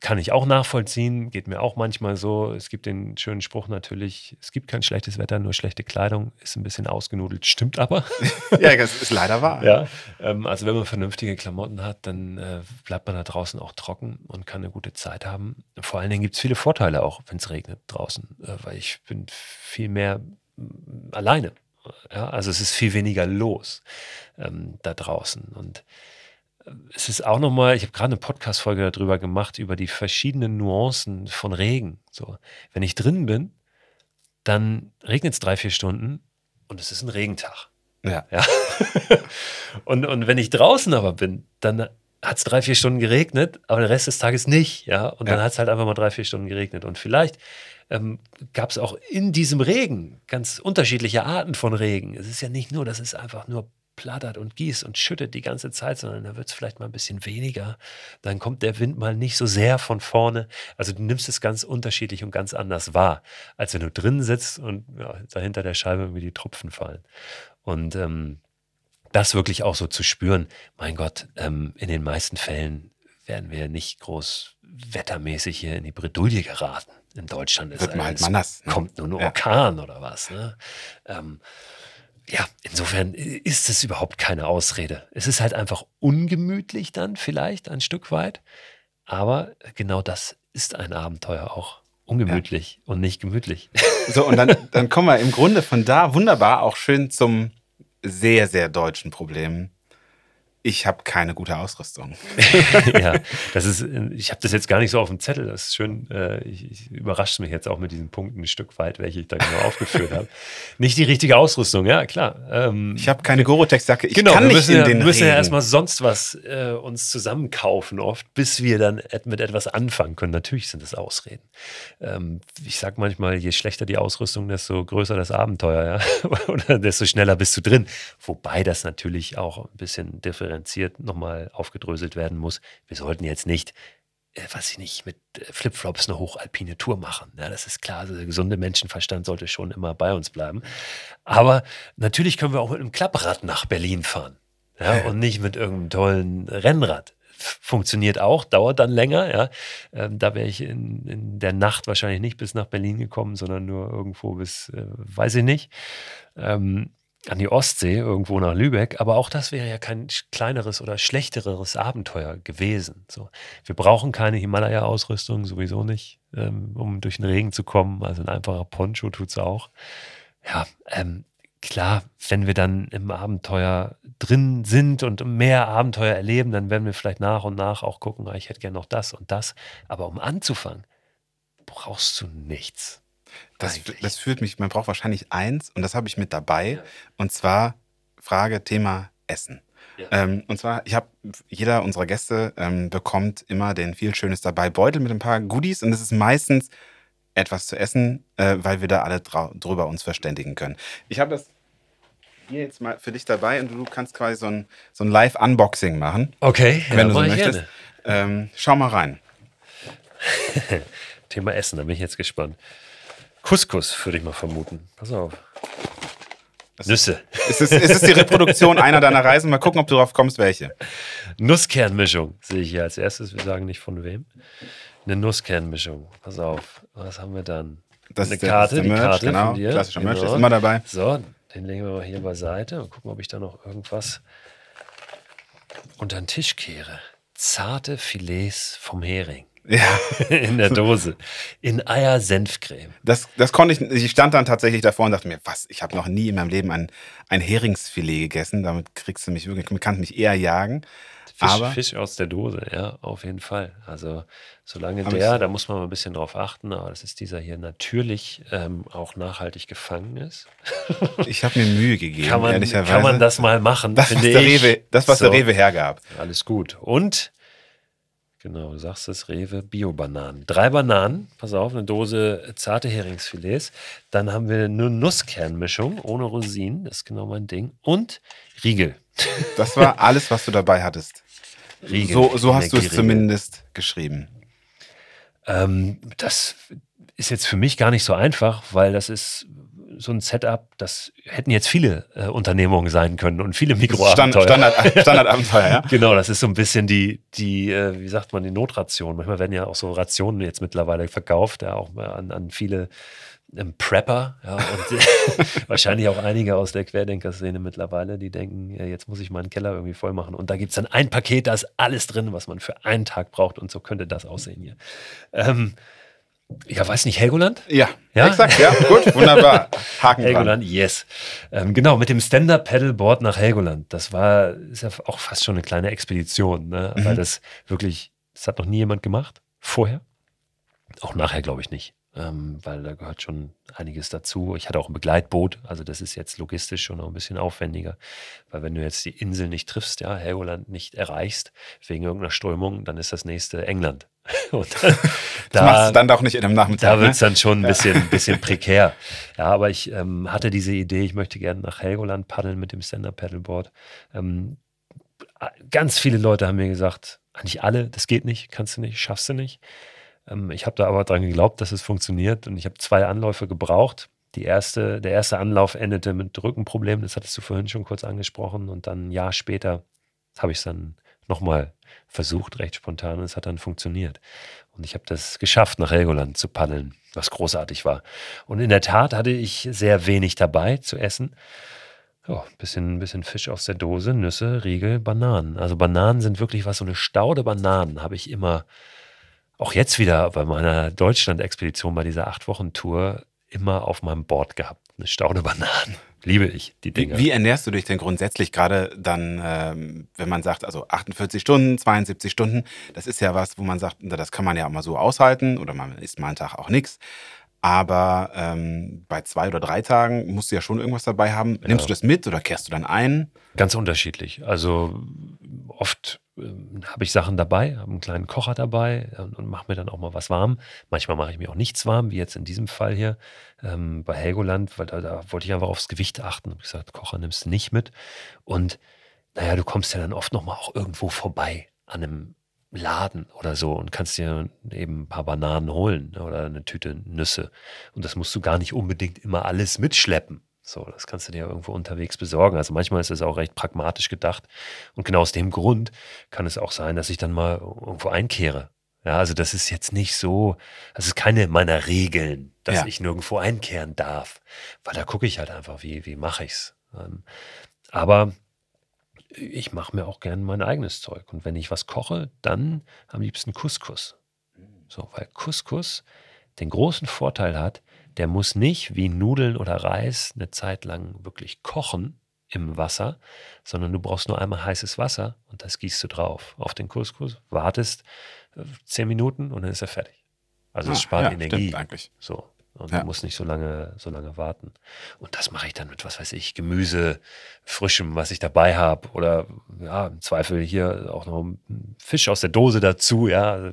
kann ich auch nachvollziehen, geht mir auch manchmal so. Es gibt den schönen Spruch natürlich, es gibt kein schlechtes Wetter, nur schlechte Kleidung, ist ein bisschen ausgenudelt, stimmt aber. (laughs) ja, das ist leider wahr. Ja, ähm, also wenn man vernünftige Klamotten hat, dann äh, bleibt man da draußen auch trocken und kann eine gute Zeit haben. Vor allen Dingen gibt es viele Vorteile auch, wenn es regnet draußen, äh, weil ich bin viel mehr mm, alleine. Ja, also es ist viel weniger los ähm, da draußen und es ist auch nochmal, ich habe gerade eine Podcast-Folge darüber gemacht, über die verschiedenen Nuancen von Regen. So, wenn ich drin bin, dann regnet es drei, vier Stunden und es ist ein Regentag. Ja. ja. (laughs) und, und wenn ich draußen aber bin, dann hat es drei, vier Stunden geregnet, aber den Rest des Tages nicht. Ja. Und dann ja. hat es halt einfach mal drei, vier Stunden geregnet. Und vielleicht ähm, gab es auch in diesem Regen ganz unterschiedliche Arten von Regen. Es ist ja nicht nur, dass es einfach nur plattert und gießt und schüttet die ganze Zeit, sondern da wird es vielleicht mal ein bisschen weniger. Dann kommt der Wind mal nicht so sehr von vorne. Also du nimmst es ganz unterschiedlich und ganz anders wahr, als wenn du drin sitzt und ja, dahinter der Scheibe irgendwie die Tropfen fallen. Und ähm, das wirklich auch so zu spüren, mein Gott, ähm, in den meisten Fällen werden wir nicht groß wettermäßig hier in die Bredouille geraten. In Deutschland ist Wird man halt mal nass. Ne? Kommt nur ein Orkan ja. oder was. Ne? Ähm, ja, insofern ist es überhaupt keine Ausrede. Es ist halt einfach ungemütlich dann vielleicht ein Stück weit. Aber genau das ist ein Abenteuer auch. Ungemütlich ja. und nicht gemütlich. So, und dann, dann kommen wir im Grunde von da wunderbar auch schön zum sehr, sehr deutschen Problem ich habe keine gute Ausrüstung. (laughs) ja, (laughs) das ist, ich habe das jetzt gar nicht so auf dem Zettel. Das ist schön. Äh, ich, ich überrasche mich jetzt auch mit diesen Punkten ein Stück weit, welche ich da genau (laughs) aufgeführt habe. Nicht die richtige Ausrüstung, ja klar. Ähm, ich habe keine Gore-Tex-Jacke. Ich genau, kann wir nicht in ja, den Wir müssen Regen. ja erstmal sonst was äh, uns zusammenkaufen oft, bis wir dann mit etwas anfangen können. Natürlich sind das Ausreden. Ähm, ich sage manchmal, je schlechter die Ausrüstung, desto größer das Abenteuer, ja. Oder desto schneller bist du drin. Wobei das natürlich auch ein bisschen differenziert differenziert nochmal aufgedröselt werden muss. Wir sollten jetzt nicht, äh, was ich nicht, mit äh, Flipflops eine hochalpine Tour machen. Ja, das ist klar, also der gesunde Menschenverstand sollte schon immer bei uns bleiben. Aber natürlich können wir auch mit einem Klapprad nach Berlin fahren. Ja, und nicht mit irgendeinem tollen Rennrad funktioniert auch, dauert dann länger. Ja. Ähm, da wäre ich in, in, der Nacht wahrscheinlich nicht bis nach Berlin gekommen, sondern nur irgendwo bis, äh, weiß ich nicht. Ähm, an die Ostsee, irgendwo nach Lübeck, aber auch das wäre ja kein kleineres oder schlechteres Abenteuer gewesen. So, wir brauchen keine Himalaya-Ausrüstung, sowieso nicht, ähm, um durch den Regen zu kommen. Also ein einfacher Poncho tut es auch. Ja, ähm, klar, wenn wir dann im Abenteuer drin sind und mehr Abenteuer erleben, dann werden wir vielleicht nach und nach auch gucken, ah, ich hätte gerne noch das und das. Aber um anzufangen, brauchst du nichts. Das, das führt mich, man braucht wahrscheinlich eins und das habe ich mit dabei. Ja. Und zwar Frage, Thema Essen. Ja. Ähm, und zwar, ich habe, jeder unserer Gäste ähm, bekommt immer den viel Schönes dabei Beutel mit ein paar Goodies und es ist meistens etwas zu essen, äh, weil wir da alle drüber uns verständigen können. Ich habe das hier jetzt mal für dich dabei und du kannst quasi so ein, so ein Live-Unboxing machen. Okay, wenn ja, du so möchtest. Ähm, schau mal rein. (laughs) Thema Essen, da bin ich jetzt gespannt. Couscous würde ich mal vermuten. Pass auf. Nüsse. Ist es, ist es die Reproduktion einer deiner Reisen? Mal gucken, ob du drauf kommst, welche. Nusskernmischung sehe ich hier als erstes. Wir sagen nicht von wem. Eine Nusskernmischung. Pass auf. Was haben wir dann? Das Eine ist der, Karte, ist der Merch, Karte genau. Klassischer genau. Merch ist immer dabei. So, den legen wir mal hier beiseite und gucken, ob ich da noch irgendwas unter den Tisch kehre. Zarte Filets vom Hering. Ja. (laughs) In der Dose. In Eier-Senfcreme. Das, das konnte ich, ich stand dann tatsächlich davor und dachte mir, was, ich habe noch nie in meinem Leben ein, ein Heringsfilet gegessen. Damit kriegst du mich wirklich, man kann mich eher jagen. Fisch, aber, Fisch aus der Dose, ja, auf jeden Fall. Also solange der, da muss man mal ein bisschen drauf achten, aber das ist dieser hier natürlich ähm, auch nachhaltig gefangen ist. (laughs) ich habe mir Mühe gegeben, kann man, ehrlicherweise. Kann man das mal machen, das, was ich. Rewe, das, was so, der Rewe hergab. Alles gut. Und Genau, du sagst es, Rewe Bio-Bananen. Drei Bananen, pass auf, eine Dose zarte Heringsfilets. Dann haben wir eine Nusskernmischung ohne Rosinen, das ist genau mein Ding. Und Riegel. (laughs) Das war alles, was du dabei hattest. Riegel. So, so hast du es zumindest geschrieben. Ähm, das ist jetzt für mich gar nicht so einfach, weil das ist so ein Setup, das hätten jetzt viele äh, Unternehmungen sein können und viele Mikroabenteuer. Standard, (laughs) Standardabenteuer, ja. genau, das ist so ein bisschen die, die äh, wie sagt man, die Notration. Manchmal werden ja auch so Rationen jetzt mittlerweile verkauft, ja, auch an, an viele ähm, Prepper, ja, und (laughs) wahrscheinlich auch einige aus der Querdenker-Szene mittlerweile, die denken, ja, jetzt muss ich meinen Keller irgendwie voll machen. Und da gibt es dann ein Paket, da ist alles drin, was man für einen Tag braucht und so könnte das aussehen hier. Ähm, ja, weiß nicht, Helgoland? Ja, ja? exakt, ja, gut, wunderbar. (laughs) Haken Helgoland, dran. yes. Ähm, genau, mit dem Stand-Up-Paddleboard nach Helgoland. Das war, ist ja auch fast schon eine kleine Expedition, ne? Mhm. weil das wirklich, das hat noch nie jemand gemacht, vorher. Auch nachher, glaube ich, nicht. Ähm, weil da gehört schon einiges dazu. Ich hatte auch ein Begleitboot, also das ist jetzt logistisch schon noch ein bisschen aufwendiger, weil wenn du jetzt die Insel nicht triffst, ja, Helgoland nicht erreichst, wegen irgendeiner Strömung, dann ist das nächste England. (laughs) Und dann, das machst du dann doch nicht in einem Nachmittag. Da wird es ne? dann schon ein bisschen, ja. (laughs) bisschen prekär. Ja, aber ich ähm, hatte diese Idee, ich möchte gerne nach Helgoland paddeln mit dem Stand-Up-Paddleboard. Ähm, ganz viele Leute haben mir gesagt, eigentlich alle, das geht nicht, kannst du nicht, schaffst du nicht. Ähm, ich habe da aber dran geglaubt, dass es funktioniert und ich habe zwei Anläufe gebraucht. Die erste, der erste Anlauf endete mit Rückenproblemen, das hattest du vorhin schon kurz angesprochen und dann ein Jahr später habe ich es dann nochmal versucht, recht spontan, und es hat dann funktioniert. Und ich habe das geschafft, nach Helgoland zu paddeln, was großartig war. Und in der Tat hatte ich sehr wenig dabei zu essen. Ja, bisschen, bisschen Fisch aus der Dose, Nüsse, Riegel, Bananen. Also Bananen sind wirklich was, so eine Staude Bananen habe ich immer, auch jetzt wieder bei meiner Deutschland-Expedition, bei dieser Acht-Wochen-Tour, immer auf meinem Board gehabt. Eine Staude Bananen. Liebe ich, die Dinge. Wie, wie ernährst du dich denn grundsätzlich gerade dann, ähm, wenn man sagt, also 48 Stunden, 72 Stunden, das ist ja was, wo man sagt, das kann man ja auch mal so aushalten oder man isst mal einen Tag auch nichts. Aber ähm, bei zwei oder drei Tagen musst du ja schon irgendwas dabei haben. Ja. Nimmst du das mit oder kehrst du dann ein? Ganz unterschiedlich. Also oft äh, habe ich Sachen dabei, habe einen kleinen Kocher dabei und, und mache mir dann auch mal was warm. Manchmal mache ich mir auch nichts warm, wie jetzt in diesem Fall hier ähm, bei Helgoland, weil da, da, wollte ich einfach aufs Gewicht achten. Habe gesagt, Kocher nimmst du nicht mit. Und naja, du kommst ja dann oft noch mal auch irgendwo vorbei an einem Laden oder so und kannst dir eben ein paar Bananen holen oder eine Tüte Nüsse. Und das musst du gar nicht unbedingt immer alles mitschleppen. So, das kannst du dir irgendwo unterwegs besorgen. Also manchmal ist es auch recht pragmatisch gedacht. Und genau aus dem Grund kann es auch sein, dass ich dann mal irgendwo einkehre. Ja, also das ist jetzt nicht so, das ist keine meiner Regeln, dass ja. ich nirgendwo einkehren darf. Weil da gucke ich halt einfach, wie, wie mache ich's. Ähm, aber ich mache mir auch gerne mein eigenes Zeug. Und wenn ich was koche, dann am liebsten Couscous. So, weil Couscous den großen Vorteil hat, der muss nicht wie Nudeln oder Reis eine Zeit lang wirklich kochen im Wasser, sondern du brauchst nur einmal heißes Wasser und das gießt du drauf auf den Couscous, wartest äh, zehn Minuten und dann ist er fertig. Also es Ah, spart ja, Energie. stimmt eigentlich. So. Und Ja. du musst nicht so lange, so lange warten. Und das mache ich dann mit, was weiß ich, Gemüse, Frischem, was ich dabei habe. Oder ja, im Zweifel hier auch noch Fisch aus der Dose dazu, ja,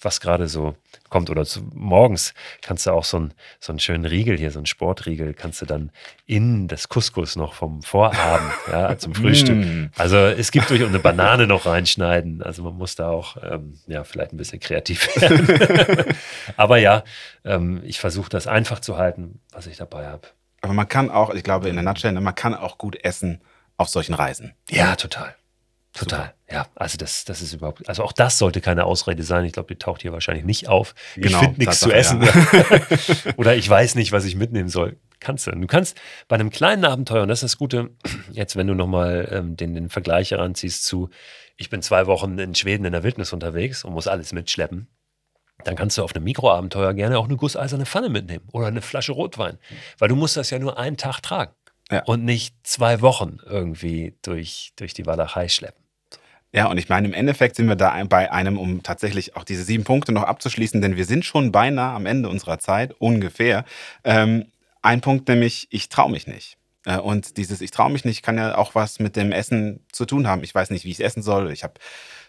was gerade so kommt. Oder zu, morgens kannst du auch so, ein, so einen schönen Riegel hier, so einen Sportriegel, kannst du dann in das Couscous noch vom Vorabend, (laughs) ja, zum Frühstück. Mm. Also es gibt durch eine Banane noch reinschneiden. Also man muss da auch ähm, ja vielleicht ein bisschen kreativ (laughs) werden. (laughs) Aber ja, ähm, ich versuche das einfach zu halten, was ich dabei habe. Aber man kann auch, ich glaube, in der Nutshell, ne, man kann auch gut essen auf solchen Reisen. Ja, total. Total. Ja, also das, das ist überhaupt, also auch das sollte keine Ausrede sein. Ich glaube, die taucht hier wahrscheinlich nicht auf. Genau, ich finde nichts zu essen. (laughs) Oder ich weiß nicht, was ich mitnehmen soll. Kannst du. Du kannst bei einem kleinen Abenteuer, und das ist das Gute, jetzt wenn du nochmal ähm, den, den Vergleich heranziehst zu, ich bin zwei Wochen in Schweden in der Wildnis unterwegs und muss alles mitschleppen, dann kannst du auf einem Mikroabenteuer gerne auch eine gusseiserne Pfanne mitnehmen oder eine Flasche Rotwein. Weil du musst das ja nur einen Tag tragen. Ja. Und nicht zwei Wochen irgendwie durch, durch die Walachei schleppen. Ja, und ich meine, im Endeffekt sind wir da bei einem, um tatsächlich auch diese sieben Punkte noch abzuschließen, denn wir sind schon beinahe am Ende unserer Zeit, ungefähr. Ähm, ein Punkt nämlich, ich traue mich nicht. Äh, Und dieses Ich traue mich nicht kann ja auch was mit dem Essen zu tun haben. Ich weiß nicht, wie ich es essen soll. Ich habe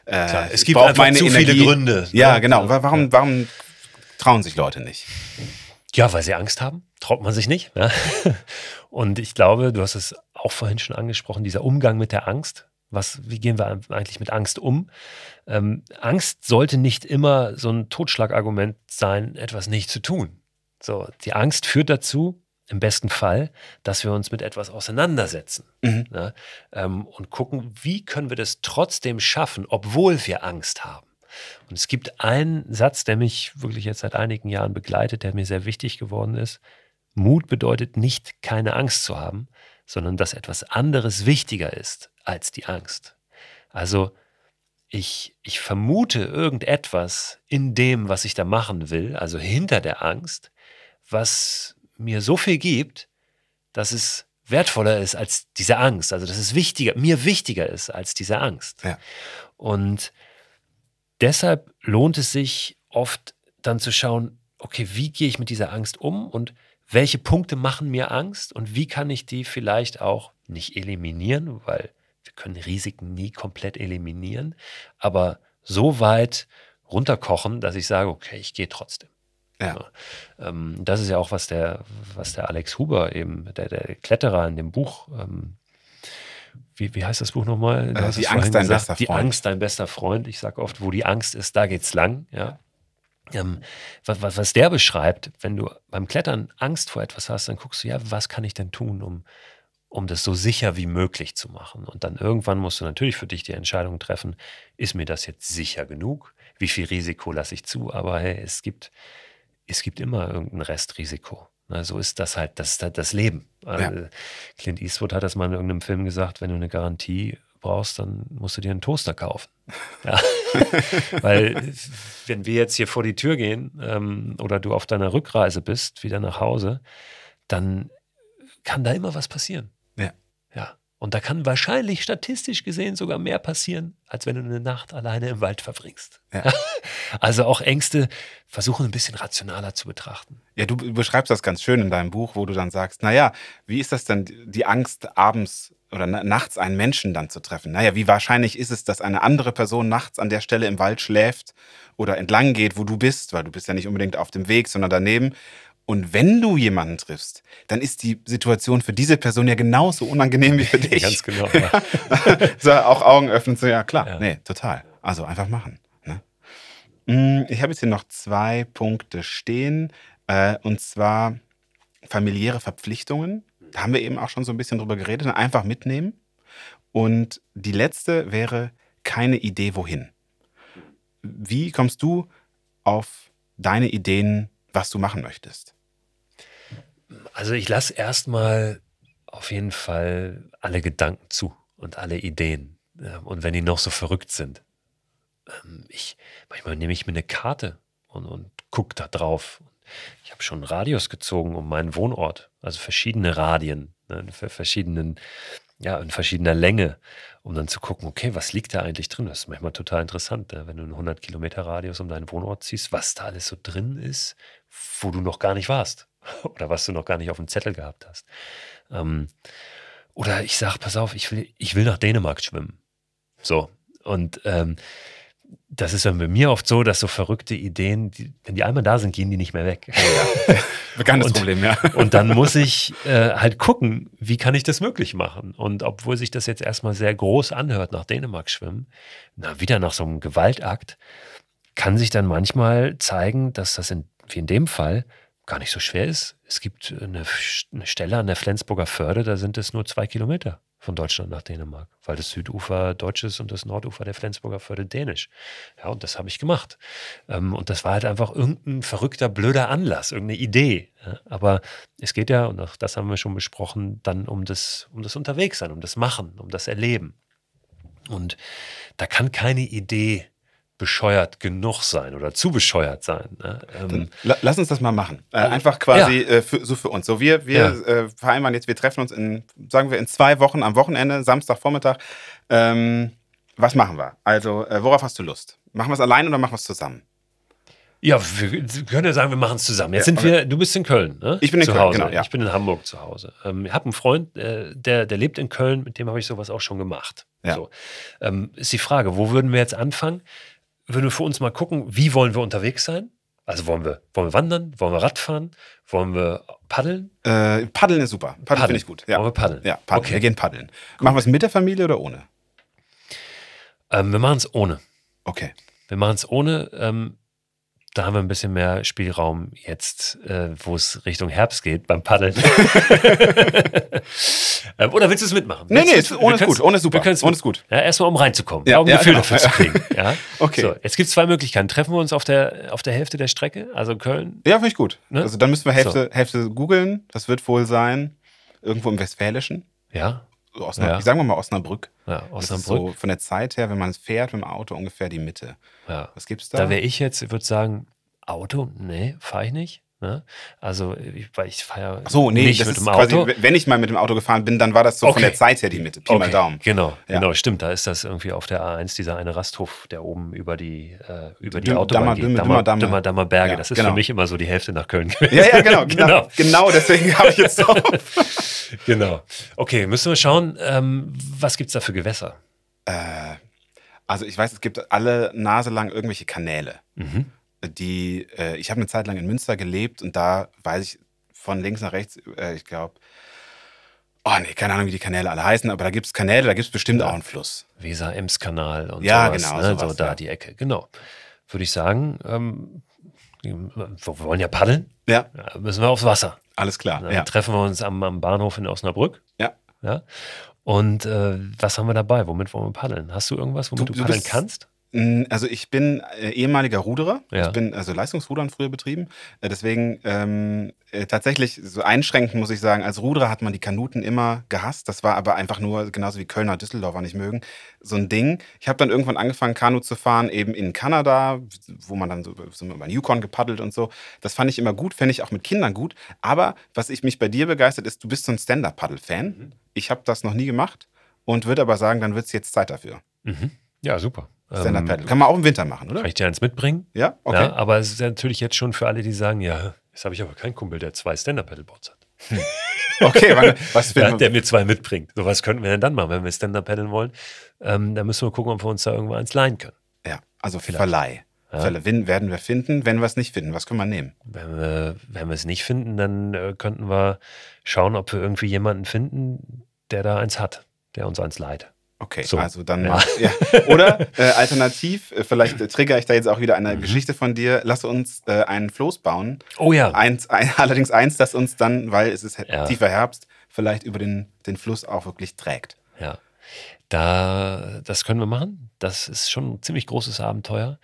äh, Klar, es gibt einfach zu viele Gründe, Ja, ne? genau. Ja. Wa- Warum, warum trauen sich Leute nicht? Ja, weil sie Angst haben. Traut man sich nicht. Ja? (laughs) Und ich glaube, du hast es auch vorhin schon angesprochen, dieser Umgang mit der Angst. Was, wie gehen wir eigentlich mit Angst um? Ähm, Angst sollte nicht immer so ein Totschlagargument sein, etwas nicht zu tun. So, die Angst führt dazu, im besten Fall, dass wir uns mit etwas auseinandersetzen Mhm. ne? ähm, und gucken, wie können wir das trotzdem schaffen, obwohl wir Angst haben. Und es gibt einen Satz, der mich wirklich jetzt seit einigen Jahren begleitet, der mir sehr wichtig geworden ist. Mut bedeutet nicht, keine Angst zu haben, sondern dass etwas anderes wichtiger ist als die Angst. Also ich, ich vermute irgendetwas in dem, was ich da machen will, also hinter der Angst, was mir so viel gibt, dass es wertvoller ist als diese Angst. Also dass es wichtiger, mir wichtiger ist als diese Angst. Ja. Und deshalb lohnt es sich oft dann zu schauen, okay, wie gehe ich mit dieser Angst um und welche Punkte machen mir Angst und wie kann ich die vielleicht auch nicht eliminieren, weil wir können Risiken nie komplett eliminieren, aber so weit runterkochen, dass ich sage, okay, ich gehe trotzdem. Ja. Ähm, das ist ja auch, was der, was der Alex Huber eben, der, der Kletterer in dem Buch, ähm, wie, wie heißt das Buch nochmal? Äh, Die Angst, dein gesagt. bester Die Freund. Angst, dein bester Freund. Ich sage oft, wo die Angst ist, da geht's lang. Ja. Ähm, was, was, der beschreibt, wenn du beim Klettern Angst vor etwas hast, dann guckst du, ja, was kann ich denn tun, um, um das so sicher wie möglich zu machen? Und dann irgendwann musst du natürlich für dich die Entscheidung treffen, ist mir das jetzt sicher genug? Wie viel Risiko lasse ich zu? Aber hey, es gibt, es gibt immer irgendein Restrisiko. Na, so ist das halt, das ist halt das Leben. Also, Clint Eastwood hat das mal in irgendeinem Film gesagt, wenn du eine Garantie brauchst, dann musst du dir einen Toaster kaufen. Ja. (laughs) Weil wenn wir jetzt hier vor die Tür gehen ähm, oder du auf deiner Rückreise bist, wieder nach Hause, dann kann da immer was passieren. Ja. Und da kann wahrscheinlich statistisch gesehen sogar mehr passieren, als wenn du eine Nacht alleine im Wald verbringst. Ja. (laughs) Also auch Ängste versuchen ein bisschen rationaler zu betrachten. Ja, du beschreibst das ganz schön in deinem Buch, wo du dann sagst, naja, wie ist das denn, die Angst abends oder na- nachts einen Menschen dann zu treffen? Naja, wie wahrscheinlich ist es, dass eine andere Person nachts an der Stelle im Wald schläft oder entlang geht, wo du bist, weil du bist ja nicht unbedingt auf dem Weg, sondern daneben. Und wenn du jemanden triffst, dann ist die Situation für diese Person ja genauso unangenehm wie für (laughs) dich. Ganz genau. Ja. (laughs) so auch Augen öffnen, so ja klar, Ja. nee, total. Also einfach machen. Ne? Mm, Ich habe jetzt hier noch zwei Punkte stehen, äh, und zwar familiäre Verpflichtungen. Da haben wir eben auch schon so ein bisschen drüber geredet. Einfach mitnehmen. Und die letzte wäre keine Idee wohin. Wie kommst du auf deine Ideen, was du machen möchtest? Also ich lasse erstmal auf jeden Fall alle Gedanken zu und alle Ideen. Ähm, Und wenn die noch so verrückt sind. Ähm, Ich, manchmal nehme ich mir eine Karte und, und gucke da drauf. Ich habe schon Radios gezogen um meinen Wohnort, also verschiedene Radien, ne, verschiedenen, ja, in verschiedener Länge, um dann zu gucken, okay, was liegt da eigentlich drin? Das ist manchmal total interessant, ne? wenn du einen 100 Kilometer Radius um deinen Wohnort ziehst, was da alles so drin ist, wo du noch gar nicht warst (laughs) oder was du noch gar nicht auf dem Zettel gehabt hast. Ähm, oder ich sage, pass auf, ich will, ich will nach Dänemark schwimmen. So. Und ähm, das ist dann bei mir oft so, dass so verrückte Ideen, die, wenn die einmal da sind, gehen die nicht mehr weg. Ja. (laughs) Bekanntes und, Problem, ja. (laughs) Und dann muss ich äh, halt gucken, wie kann ich das möglich machen? Und obwohl sich das jetzt erstmal sehr groß anhört, nach Dänemark schwimmen, na, wieder nach so einem Gewaltakt, kann sich dann manchmal zeigen, dass das in, wie in dem Fall gar nicht so schwer ist. Es gibt eine, eine Stelle an der Flensburger Förde, da sind es nur zwei Kilometer von Deutschland nach Dänemark, weil das Südufer deutsch ist und das Nordufer der Flensburger Förde dänisch. Ja, und das habe ich gemacht. Ähm, und das war halt einfach irgendein verrückter, blöder Anlass, irgendeine Idee. Aber es geht ja, und auch das haben wir schon besprochen, dann um das, um das Unterwegssein, um das Machen, um das Erleben. Und da kann keine Idee bescheuert genug sein oder zu bescheuert sein. Ne? Ähm, lass uns das mal machen. Äh, einfach quasi ja. äh, für, so für uns. So wir, wir ja. äh, vereinbaren jetzt, wir treffen uns in, sagen wir, in zwei Wochen am Wochenende, Samstagvormittag. Ähm, was machen wir? Also, äh, worauf hast du Lust? Machen wir es allein oder machen wir es zusammen? Ja, wir können ja sagen, wir machen es zusammen. Jetzt ja, sind wir, du bist in Köln, ne? Ich bin in zu Köln, Hause. genau. Ja. Ich bin in Hamburg zu Hause. Ähm, ich habe einen Freund, äh, der, der lebt in Köln, mit dem habe ich sowas auch schon gemacht. Ja. So. Ähm, ist die Frage, wo würden wir jetzt anfangen? Würden wir für uns mal gucken, wie wollen wir unterwegs sein? Also wollen wir, wollen wir wandern? Wollen wir Radfahren? Wollen wir paddeln? Äh, paddeln ist super. Paddeln, paddeln. finde ich gut. Ja. Wollen wir paddeln? Ja, paddeln. Okay. wir gehen paddeln. Gut. Machen wir es mit der Familie oder ohne? Ähm, wir machen es ohne. Okay. Wir machen es ohne. Ähm, da haben wir ein bisschen mehr Spielraum jetzt, äh, wo es Richtung Herbst geht beim Paddeln. (laughs) (laughs) ähm, oder willst du es mitmachen? Nee, nee, ohne ist gut, ohne ist super. Ohne ist gut. Ja, erstmal um reinzukommen, ja, um ein ja, Gefühl genau. dafür zu kriegen. (laughs) Ja? okay. So, jetzt gibt es zwei Möglichkeiten. Treffen wir uns auf der, auf der Hälfte der Strecke, also Köln? Ja, finde ich gut. Ne? Also dann müssen wir Hälfte, so. Hälfte googeln. Das wird wohl sein, irgendwo im Westfälischen. Ja. Osnabrück, ja. Sagen wir mal Osnabrück. Ja, Osnabrück. So von der Zeit her, wenn man fährt mit dem Auto, ungefähr die Mitte. Ja. Was gibt's da? Da wäre ich jetzt, würde sagen, Auto? Nee, fahre ich nicht. Ne? Also, ich, weil ich fahre so, nee, nicht mit dem Auto. Quasi, wenn ich mal mit dem Auto gefahren bin, dann war das so okay. von der Zeit her die Mitte. Pi okay. mal Daumen. Genau, ja. genau, stimmt. Da ist das irgendwie auf der A1, dieser eine Rasthof, der oben über die, äh, über die Düm, Autobahn Dammer, geht. Dümmer, Dammer, Dümmer, Dümmer, Dammer Berge. Ja, das ist genau. für mich immer so die Hälfte nach Köln gewesen. (laughs) Ja, ja, genau. (laughs) genau, genau. genau deswegen habe ich jetzt drauf. (laughs) genau. Okay, müssen wir schauen, ähm, was gibt es da für Gewässer? Äh, also ich weiß, es gibt alle Nase lang irgendwelche Kanäle. Mhm die, äh, ich habe eine Zeit lang in Münster gelebt und da weiß ich von links nach rechts, äh, ich glaube, oh nee, keine Ahnung, wie die Kanäle alle heißen, aber da gibt es Kanäle, da gibt es bestimmt ja. auch einen Fluss. Weser-Ems-Kanal und ja, sowas, genau, ne? sowas, so da ja. die Ecke, genau. Würde ich sagen, ähm, wir wollen ja paddeln. Ja. ja. Müssen wir aufs Wasser. Alles klar. Dann ja. treffen wir uns am, am, Bahnhof in Osnabrück. Ja. ja? Und äh, was haben wir dabei? Womit wollen wir paddeln? Hast du irgendwas, womit du, du paddeln kannst? Also ich bin äh, ehemaliger Ruderer. Ja. Ich bin also Leistungsrudern früher betrieben. Äh, deswegen ähm, äh, tatsächlich so einschränkend muss ich sagen, als Ruderer hat man die Kanuten immer gehasst. Das war aber einfach nur, genauso wie Kölner Düsseldorfer nicht mögen, so ein Ding. Ich habe dann irgendwann angefangen, Kanu zu fahren, eben in Kanada, wo man dann so, so über den Yukon gepaddelt und so. Das fand ich immer gut, fände ich auch mit Kindern gut. Aber was ich mich bei dir begeistert, ist, du bist so ein Stand-Up-Paddle-Fan. Mhm. Ich habe das noch nie gemacht und würde aber sagen, dann wird es jetzt Zeit dafür. Mhm. Ja, super. Stand-Up Paddle. Kann man auch im Winter machen, oder? Kann ich dir eins mitbringen? Ja, okay. Ja, aber es ist natürlich jetzt schon für alle, die sagen, ja, jetzt habe ich aber keinen Kumpel, der zwei Stand-Up Paddleboards hat. Hm. (laughs) Okay, wann, was ja, der mir zwei mitbringt. So was könnten wir denn dann machen, wenn wir Stand-Up paddeln wollen? Ähm, dann müssen wir gucken, ob wir uns da irgendwo eins leihen können. Ja, also Vielleicht. Verleih. Ja. Verleih werden wir finden. Wenn wir es nicht finden, was können wir nehmen? Wenn wir, wenn wir es nicht finden, dann äh, könnten wir schauen, ob wir irgendwie jemanden finden, der da eins hat, der uns eins leiht. Okay, so. also dann ja. (laughs) ja. Oder äh, alternativ, äh, vielleicht äh, trigger ich da jetzt auch wieder eine mhm. Geschichte von dir. Lass uns äh, einen Floß bauen. Oh ja. Eins, ein, (laughs) allerdings eins, das uns dann, weil es ist ja. tiefer Herbst, vielleicht über den, den Fluss auch wirklich trägt. Ja. Da, das können wir machen. Das ist schon ein ziemlich großes Abenteuer,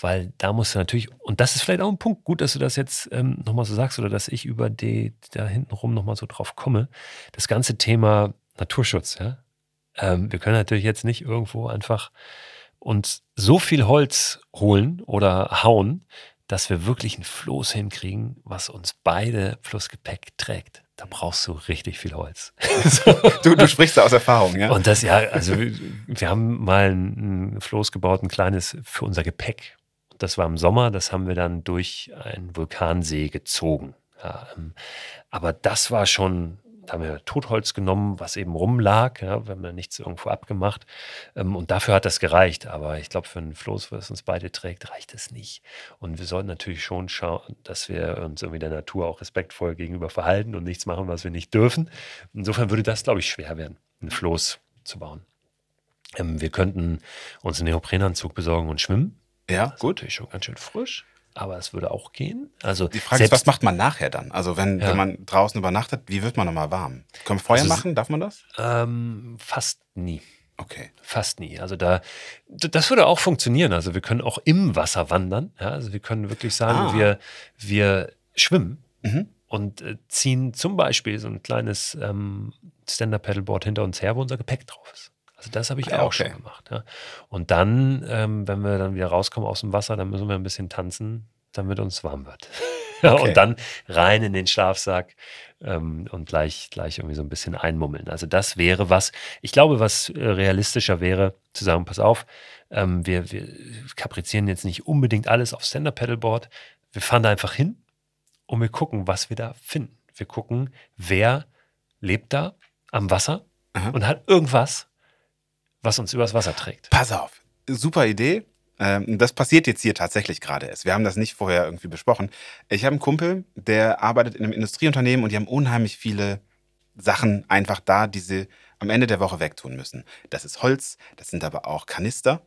weil da musst du natürlich, und das ist vielleicht auch ein Punkt, gut, dass du das jetzt ähm, nochmal so sagst oder dass ich über die da hintenrum nochmal so drauf komme. Das ganze Thema Naturschutz, ja. Ähm, wir können natürlich jetzt nicht irgendwo einfach uns so viel Holz holen oder hauen, dass wir wirklich ein Floß hinkriegen, was uns beide plus Gepäck trägt. Da brauchst du richtig viel Holz. (laughs) du, du sprichst da aus Erfahrung, ja? Und das, ja, also wir haben mal ein Floß gebaut, ein kleines für unser Gepäck. Das war im Sommer, das haben wir dann durch einen Vulkansee gezogen. Ja, ähm, aber das war schon da haben wir Totholz genommen, was eben rumlag. Ja, wir haben da nichts irgendwo abgemacht. Ähm, und dafür hat das gereicht. Aber ich glaube, für ein Floß, was uns beide trägt, reicht es nicht. Und wir sollten natürlich schon schauen, dass wir uns irgendwie der Natur auch respektvoll gegenüber verhalten und nichts machen, was wir nicht dürfen. Insofern würde das, glaube ich, schwer werden, ein Floß zu bauen. Ähm, wir könnten uns einen Neoprenanzug besorgen und schwimmen. Ja, gut. Natürlich schon ganz schön frisch aber es würde auch gehen. Also die Frage ist, was macht man nachher dann? Also wenn, ja. wenn man draußen übernachtet, wie wird man nochmal warm? Können wir Feuer also, machen? Darf man das? Ähm, fast nie. Okay. Fast nie. Also da, das würde auch funktionieren. Also wir können auch im Wasser wandern. Ja? Also wir können wirklich sagen, ah. wir, wir schwimmen mhm. und äh, ziehen zum Beispiel so ein kleines ähm, Stand-Up-Paddleboard hinter uns her, wo unser Gepäck drauf ist. Also das habe ich ah, auch okay. schon gemacht. Ja. Und dann, ähm, wenn wir dann wieder rauskommen aus dem Wasser, dann müssen wir ein bisschen tanzen, damit uns warm wird. (laughs) Okay. und dann rein in den Schlafsack ähm, und gleich, gleich irgendwie so ein bisschen einmummeln. Also das wäre was, ich glaube, was äh, realistischer wäre, zu sagen, pass auf, ähm, wir, wir kaprizieren jetzt nicht unbedingt alles auf Stand-Up-Pedalboard. Wir fahren da einfach hin und wir gucken, was wir da finden. Wir gucken, wer lebt da am Wasser Aha. und hat irgendwas, was uns übers Wasser trägt. Pass auf, super Idee. Ähm, das passiert jetzt hier tatsächlich gerade erst. Wir haben das nicht vorher irgendwie besprochen. Ich habe einen Kumpel, der arbeitet in einem Industrieunternehmen und die haben unheimlich viele Sachen einfach da, die sie am Ende der Woche wegtun müssen. Das ist Holz, das sind aber auch Kanister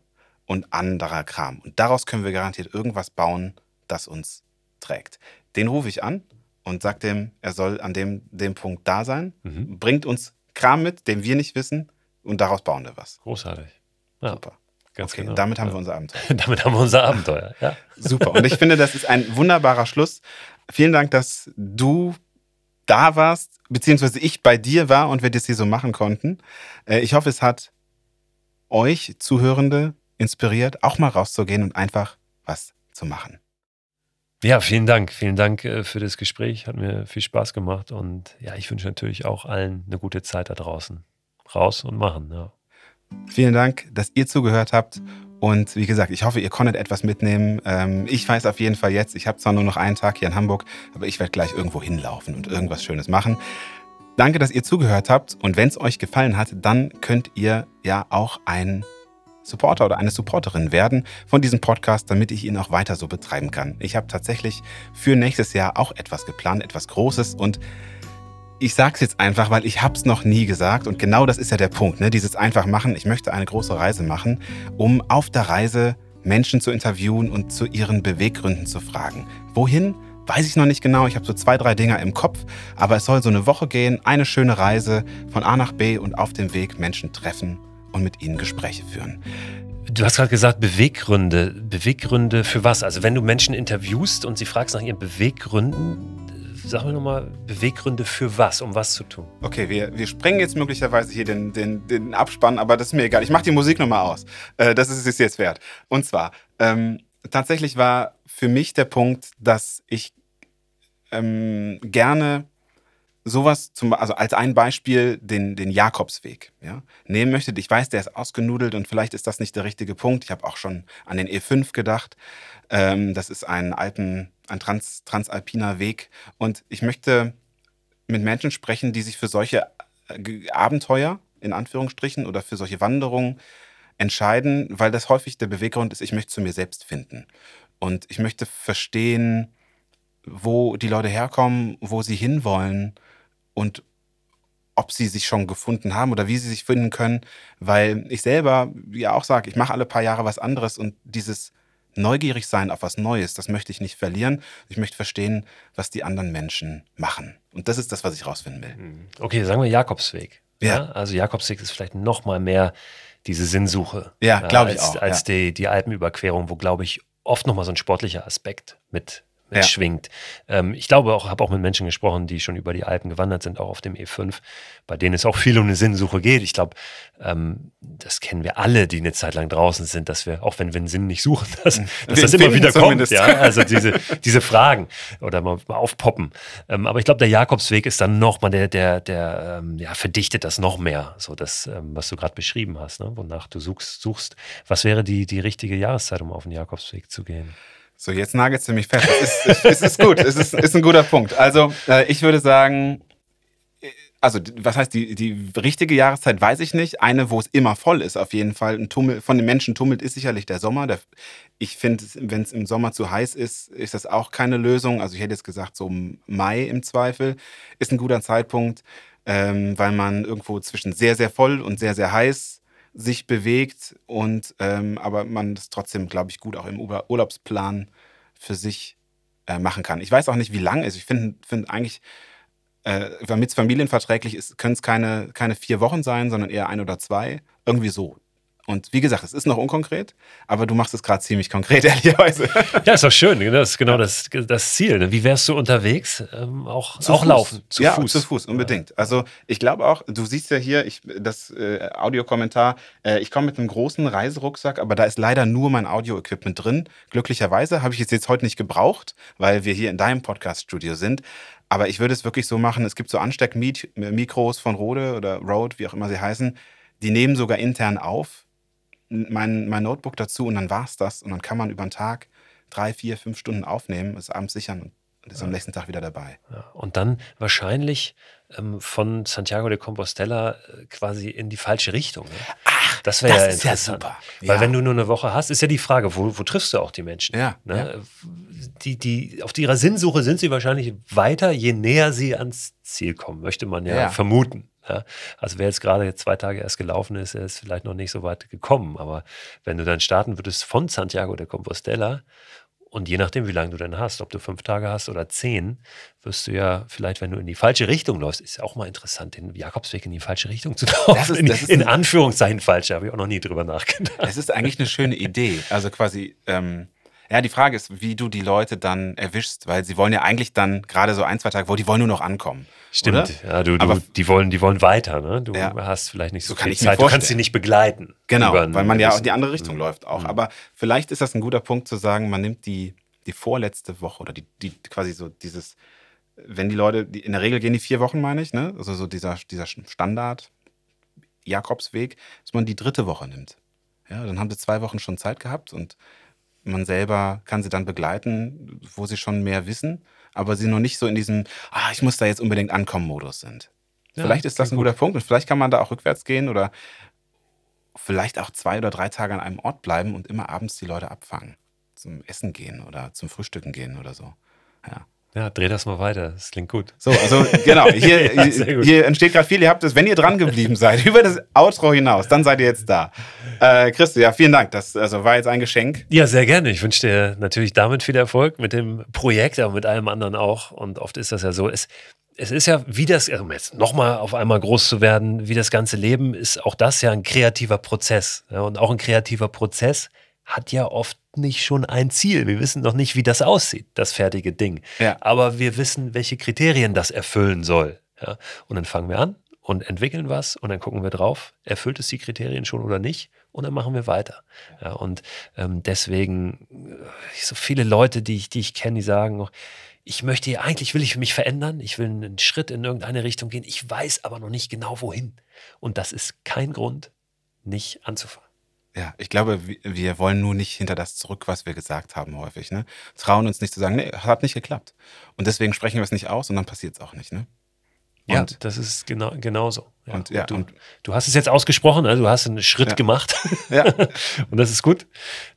und anderer Kram. Und daraus können wir garantiert irgendwas bauen, das uns trägt. Den rufe ich an und sage dem, er soll an dem, dem Punkt da sein, mhm. bringt uns Kram mit, den wir nicht wissen und daraus bauen wir was. Großartig. Ja, Super. Ganz okay, genau. damit haben ja. wir unser Abenteuer. (laughs) damit haben wir unser Abenteuer, ja. Super. Und ich finde, das ist ein wunderbarer Schluss. Vielen Dank, dass du da warst, beziehungsweise ich bei dir war und wir das hier so machen konnten. Äh, ich hoffe, es hat euch Zuhörende inspiriert, auch mal rauszugehen und einfach was zu machen. Ja, vielen Dank. Vielen Dank äh, für das Gespräch. Hat mir viel Spaß gemacht. Und ja, ich wünsche natürlich auch allen eine gute Zeit da draußen raus und machen. Ja. Vielen Dank, dass ihr zugehört habt. Und wie gesagt, ich hoffe, ihr konntet etwas mitnehmen. Ähm, ich weiß auf jeden Fall jetzt, ich habe zwar nur noch einen Tag hier in Hamburg, aber ich werde gleich irgendwo hinlaufen und irgendwas Schönes machen. Danke, dass ihr zugehört habt. Und wenn es euch gefallen hat, dann könnt ihr ja auch ein Supporter oder eine Supporterin werden von diesem Podcast, damit ich ihn auch weiter so betreiben kann. Ich habe tatsächlich für nächstes Jahr auch etwas geplant, etwas Großes und ich sag's jetzt einfach, weil ich hab's noch nie gesagt und genau das ist ja der Punkt, ne? Dieses einfach machen. Ich möchte eine große Reise machen, um auf der Reise Menschen zu interviewen und zu ihren Beweggründen zu fragen. Wohin? Weiß ich noch nicht genau. Ich habe so zwei, drei Dinger im Kopf, aber es soll so eine Woche gehen, eine schöne Reise von A nach B und auf dem Weg Menschen treffen und mit ihnen Gespräche führen. Du hast gerade gesagt, Beweggründe. Beweggründe für was? Also wenn du Menschen interviewst und sie fragst nach ihren Beweggründen, Sag mir nochmal Beweggründe für was, um was zu tun. Okay, wir, wir sprengen jetzt möglicherweise hier den, den, den Abspann, aber das ist mir egal. Ich mache die Musik nochmal aus. Äh, das ist es jetzt wert. Und zwar, ähm, tatsächlich war für mich der Punkt, dass ich ähm, gerne sowas zum, also als ein Beispiel den, den Jakobsweg ja, nehmen möchte. Ich weiß, der ist ausgenudelt und vielleicht ist das nicht der richtige Punkt. Ich habe auch schon an den E5 gedacht. Ähm, das ist ein Alpen, ein Trans, transalpiner Weg. Und ich möchte mit Menschen sprechen, die sich für solche äh, Abenteuer, in Anführungsstrichen, oder für solche Wanderungen entscheiden, weil das häufig der Beweggrund ist, ich möchte zu mir selbst finden. Und ich möchte verstehen, wo die Leute herkommen, wo sie hinwollen und ob sie sich schon gefunden haben oder wie sie sich finden können, weil ich selber ja auch sage, ich mache alle paar Jahre was anderes und dieses neugierig sein auf was Neues, das möchte ich nicht verlieren. Ich möchte verstehen, was die anderen Menschen machen. Und das ist das, was ich rausfinden will. Hm. Okay, sagen wir Jakobsweg. Ja. ja? Also Jakobsweg ist vielleicht noch mal mehr diese Sinnsuche. Ja, glaube ich als, auch. Als ja. die, die Alpenüberquerung, wo, glaube ich, oft noch mal so ein sportlicher Aspekt mit mitschwingt. Ja. Ähm, ich glaube auch, habe auch mit Menschen gesprochen, die schon über die Alpen gewandert sind, auch auf dem E5, bei denen es auch viel um eine Sinnsuche geht. Ich glaube, ähm, das kennen wir alle, die eine Zeit lang draußen sind, dass wir, auch wenn wir einen Sinn nicht suchen, dass, dass das immer wieder kommt. Ja? Also diese, diese Fragen oder mal, mal aufpoppen. Ähm, aber ich glaube, der Jakobsweg ist dann nochmal, der, der, der ähm, ja, verdichtet das noch mehr, so das, ähm, was du gerade beschrieben hast, ne? wonach du suchst, suchst. Was wäre die, die richtige Jahreszeit, um auf den Jakobsweg zu gehen? So, jetzt nagelt du mich fest. Es ist, es ist gut, es ist, ist ein guter Punkt. Also, äh, ich würde sagen, also was heißt die, die richtige Jahreszeit, weiß ich nicht. Eine, wo es immer voll ist, auf jeden Fall. Ein Tummel, von den Menschen tummelt, ist sicherlich der Sommer. Ich finde, wenn es im Sommer zu heiß ist, ist das auch keine Lösung. Also ich hätte jetzt gesagt, so Mai im Zweifel ist ein guter Zeitpunkt, ähm, weil man irgendwo zwischen sehr, sehr voll und sehr, sehr heiß sich bewegt und ähm, aber man das trotzdem, glaube ich, gut auch im Urlaubsplan für sich äh, machen kann. Ich weiß auch nicht, wie lang es ist. Ich finde find eigentlich, äh, damit es familienverträglich ist, können es keine, keine vier Wochen sein, sondern eher ein oder zwei. Irgendwie so. Und wie gesagt, es ist noch unkonkret, aber du machst es gerade ziemlich konkret, (laughs) ehrlicherweise. Ja, ist doch schön. Das ist genau das, das Ziel. Ne? Wie wärst du unterwegs? Ähm, auch, auch laufen, zu ja, Fuß. zu Fuß, unbedingt. Also ich glaube auch, du siehst ja hier ich, das äh, Audiokommentar, äh, ich komme mit einem großen Reiserucksack, aber da ist leider nur mein Audio-Equipment drin. Glücklicherweise habe ich es jetzt heute nicht gebraucht, weil wir hier in deinem Podcast-Studio sind. Aber ich würde es wirklich so machen, es gibt so Ansteckmikros von Rode oder Rode, wie auch immer sie heißen, die nehmen sogar intern auf mein, mein Notebook dazu und dann war es das. Und dann kann man über den Tag drei, vier, fünf Stunden aufnehmen, ist abends sichern und ist ja. am nächsten Tag wieder dabei. Ja. Und dann wahrscheinlich ähm, von Santiago de Compostela äh, quasi in die falsche Richtung. Ne? Ach, das wäre ja interessant. Ja Weil wenn du nur eine Woche hast, ist ja die Frage, wo, wo triffst du auch die Menschen? Ja, ne? Die, die, auf ihrer Sinnsuche sind sie wahrscheinlich weiter, je näher sie ans Ziel kommen, möchte man ja, vermuten. Ja, also wer jetzt gerade zwei Tage erst gelaufen ist, er ist vielleicht noch nicht so weit gekommen. Aber wenn du dann starten würdest von Santiago de Compostela und je nachdem, wie lange du denn hast, ob du fünf Tage hast oder zehn, wirst du ja vielleicht, wenn du in die falsche Richtung läufst, ist ja auch mal interessant, den Jakobsweg in die falsche Richtung zu (laughs) laufen. Das ist, in, das ist in Anführungszeichen falsch, habe ich auch noch nie drüber nachgedacht. Es ist eigentlich eine schöne Idee. Also quasi, ähm, ja, die Frage ist, wie du die Leute dann erwischst, weil sie wollen ja eigentlich dann gerade so ein, zwei Tage, wo die wollen nur noch ankommen. Stimmt, oder? ja, du, du, Aber, die, wollen, die wollen weiter, ne? Du ja. hast vielleicht nicht so, so viel Zeit, du kannst sie nicht begleiten. Genau, weil man ja in die andere Richtung mhm. läuft auch. Mhm. Aber vielleicht ist das ein guter Punkt zu sagen, man nimmt die, die vorletzte Woche oder die, die quasi so dieses, wenn die Leute, die, in der Regel gehen die vier Wochen, meine ich, ne? Also so dieser, dieser Standard Jakobsweg, dass man die dritte Woche nimmt. Ja, dann haben sie zwei Wochen schon Zeit gehabt und man selber kann sie dann begleiten, wo sie schon mehr wissen, aber sie noch nicht so in diesem, ah, ich muss da jetzt unbedingt ankommen Modus sind. Ja, vielleicht ist das ein guter Punkt und vielleicht kann man da auch rückwärts gehen oder vielleicht auch zwei oder drei Tage an einem Ort bleiben und immer abends die Leute abfangen. Zum Essen gehen oder zum Frühstücken gehen oder so. Ja. Ja, dreh das mal weiter. Das klingt gut. So, also genau, (laughs) hier, ja, hier entsteht gerade viel. Ihr habt es, wenn ihr dran geblieben (laughs) seid, über das Outro hinaus, dann seid ihr jetzt da. Äh, Christo, ja, vielen Dank. Das also, war jetzt ein Geschenk. Ja, sehr gerne. Ich wünsche dir natürlich damit viel Erfolg mit dem Projekt, aber mit allem anderen auch. Und oft ist das ja so. Es, es ist ja, wie das, um jetzt nochmal auf einmal groß zu werden, wie das ganze Leben, ist auch das ja ein kreativer Prozess. Ja, und auch ein kreativer Prozess hat ja oft nicht schon ein Ziel. Wir wissen noch nicht, wie das aussieht, das fertige Ding. Ja. Aber wir wissen, welche Kriterien das erfüllen soll. Ja? Und dann fangen wir an und entwickeln was und dann gucken wir drauf, erfüllt es die Kriterien schon oder nicht und dann machen wir weiter. Ja, und ähm, deswegen äh, so viele Leute, die ich, die ich kenne, die sagen, ich möchte eigentlich will ich mich verändern, ich will einen Schritt in irgendeine Richtung gehen, ich weiß aber noch nicht genau wohin. Und das ist kein Grund, nicht anzufangen. Ja, ich glaube, wir wollen nur nicht hinter das zurück, was wir gesagt haben häufig. Ne? Trauen uns nicht zu sagen, nee, hat nicht geklappt. Und deswegen sprechen wir es nicht aus und dann passiert es auch nicht. Ne? Und ja, das ist genau, genauso. Ja. Und, ja, du, und, du hast es jetzt ausgesprochen, also du hast einen Schritt ja. gemacht. (laughs) Ja. und das ist gut.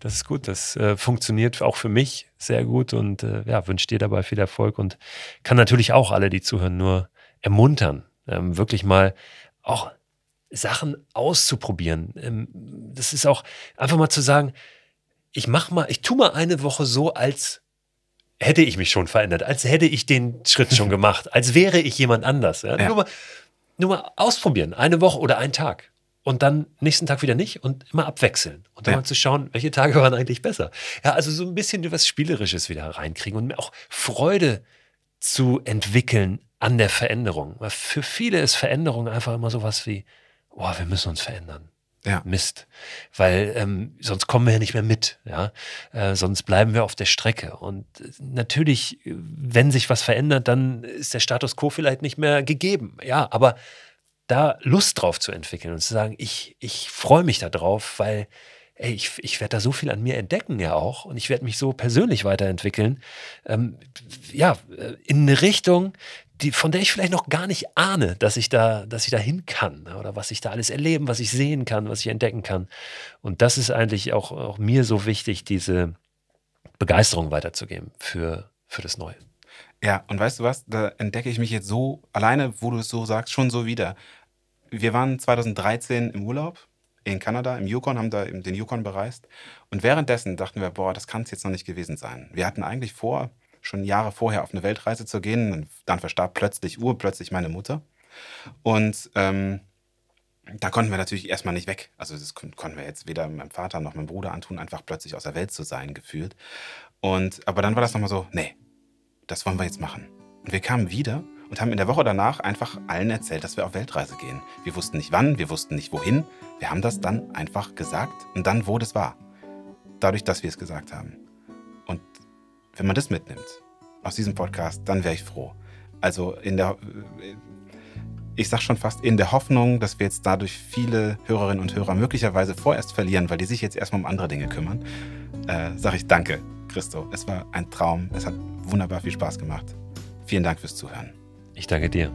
Das ist gut. Das äh, funktioniert auch für mich sehr gut und äh, ja, wünsche dir dabei viel Erfolg und kann natürlich auch alle, die zuhören, nur ermuntern, ähm, wirklich mal auch Sachen auszuprobieren. Ähm, das ist auch einfach mal zu sagen, ich mach mal, ich tu mal eine Woche so, als hätte ich mich schon verändert, als hätte ich den Schritt schon (laughs) gemacht, als wäre ich jemand anders. Ja? Ja. Nur, mal, nur mal ausprobieren, eine Woche oder einen Tag. und dann nächsten Tag wieder nicht und immer abwechseln und dann ja. mal zu schauen, welche Tage waren eigentlich besser. Ja, also so ein bisschen was Spielerisches wieder reinkriegen und auch Freude zu entwickeln an der Veränderung. Weil für viele ist Veränderung einfach immer sowas wie, boah, wir müssen uns verändern. Ja. Mist. Weil ähm, sonst kommen wir ja nicht mehr mit, ja. Äh, sonst bleiben wir auf der Strecke. Und äh, natürlich, wenn sich was verändert, dann ist der Status quo vielleicht nicht mehr gegeben. Ja, aber da Lust drauf zu entwickeln und zu sagen, ich, ich freue mich da drauf, weil ey, ich, ich werde da so viel an mir entdecken ja auch und ich werde mich so persönlich weiterentwickeln. Ähm, ja, äh, in eine Richtung, die, von der ich vielleicht noch gar nicht ahne, dass ich da, dass ich da hin kann oder was ich da alles erleben, was ich sehen kann, was ich entdecken kann. Und das ist eigentlich auch, auch mir so wichtig, diese Begeisterung weiterzugeben für, für das Neue. Ja, und weißt du was? Da entdecke ich mich jetzt so alleine, wo du es so sagst, schon so wieder. Wir waren 2013 im Urlaub in Kanada, im Yukon, haben da den Yukon bereist. Und währenddessen dachten wir, boah, das kann es jetzt noch nicht gewesen sein. Wir hatten eigentlich vor, schon Jahre vorher auf eine Weltreise zu gehen. Dann verstarb plötzlich, urplötzlich meine Mutter. Und ähm, da konnten wir natürlich erstmal nicht weg. Also das konnten wir jetzt weder meinem Vater noch meinem Bruder antun, einfach plötzlich aus der Welt zu sein, gefühlt. Und, aber dann war das nochmal so, nee, das wollen wir jetzt machen. Und wir kamen wieder und haben in der Woche danach einfach allen erzählt, dass wir auf Weltreise gehen. Wir wussten nicht wann, wir wussten nicht wohin. Wir haben das dann einfach gesagt und dann wurde es wahr. Dadurch, dass wir es gesagt haben. Und wenn man das mitnimmt aus diesem Podcast, dann wäre ich froh. Also in der, ich sag schon fast in der Hoffnung, dass wir jetzt dadurch viele Hörerinnen und Hörer möglicherweise vorerst verlieren, weil die sich jetzt erstmal um andere Dinge kümmern, äh, sage ich danke, Christo. Es war ein Traum. Es hat wunderbar viel Spaß gemacht. Vielen Dank fürs Zuhören. Ich danke dir.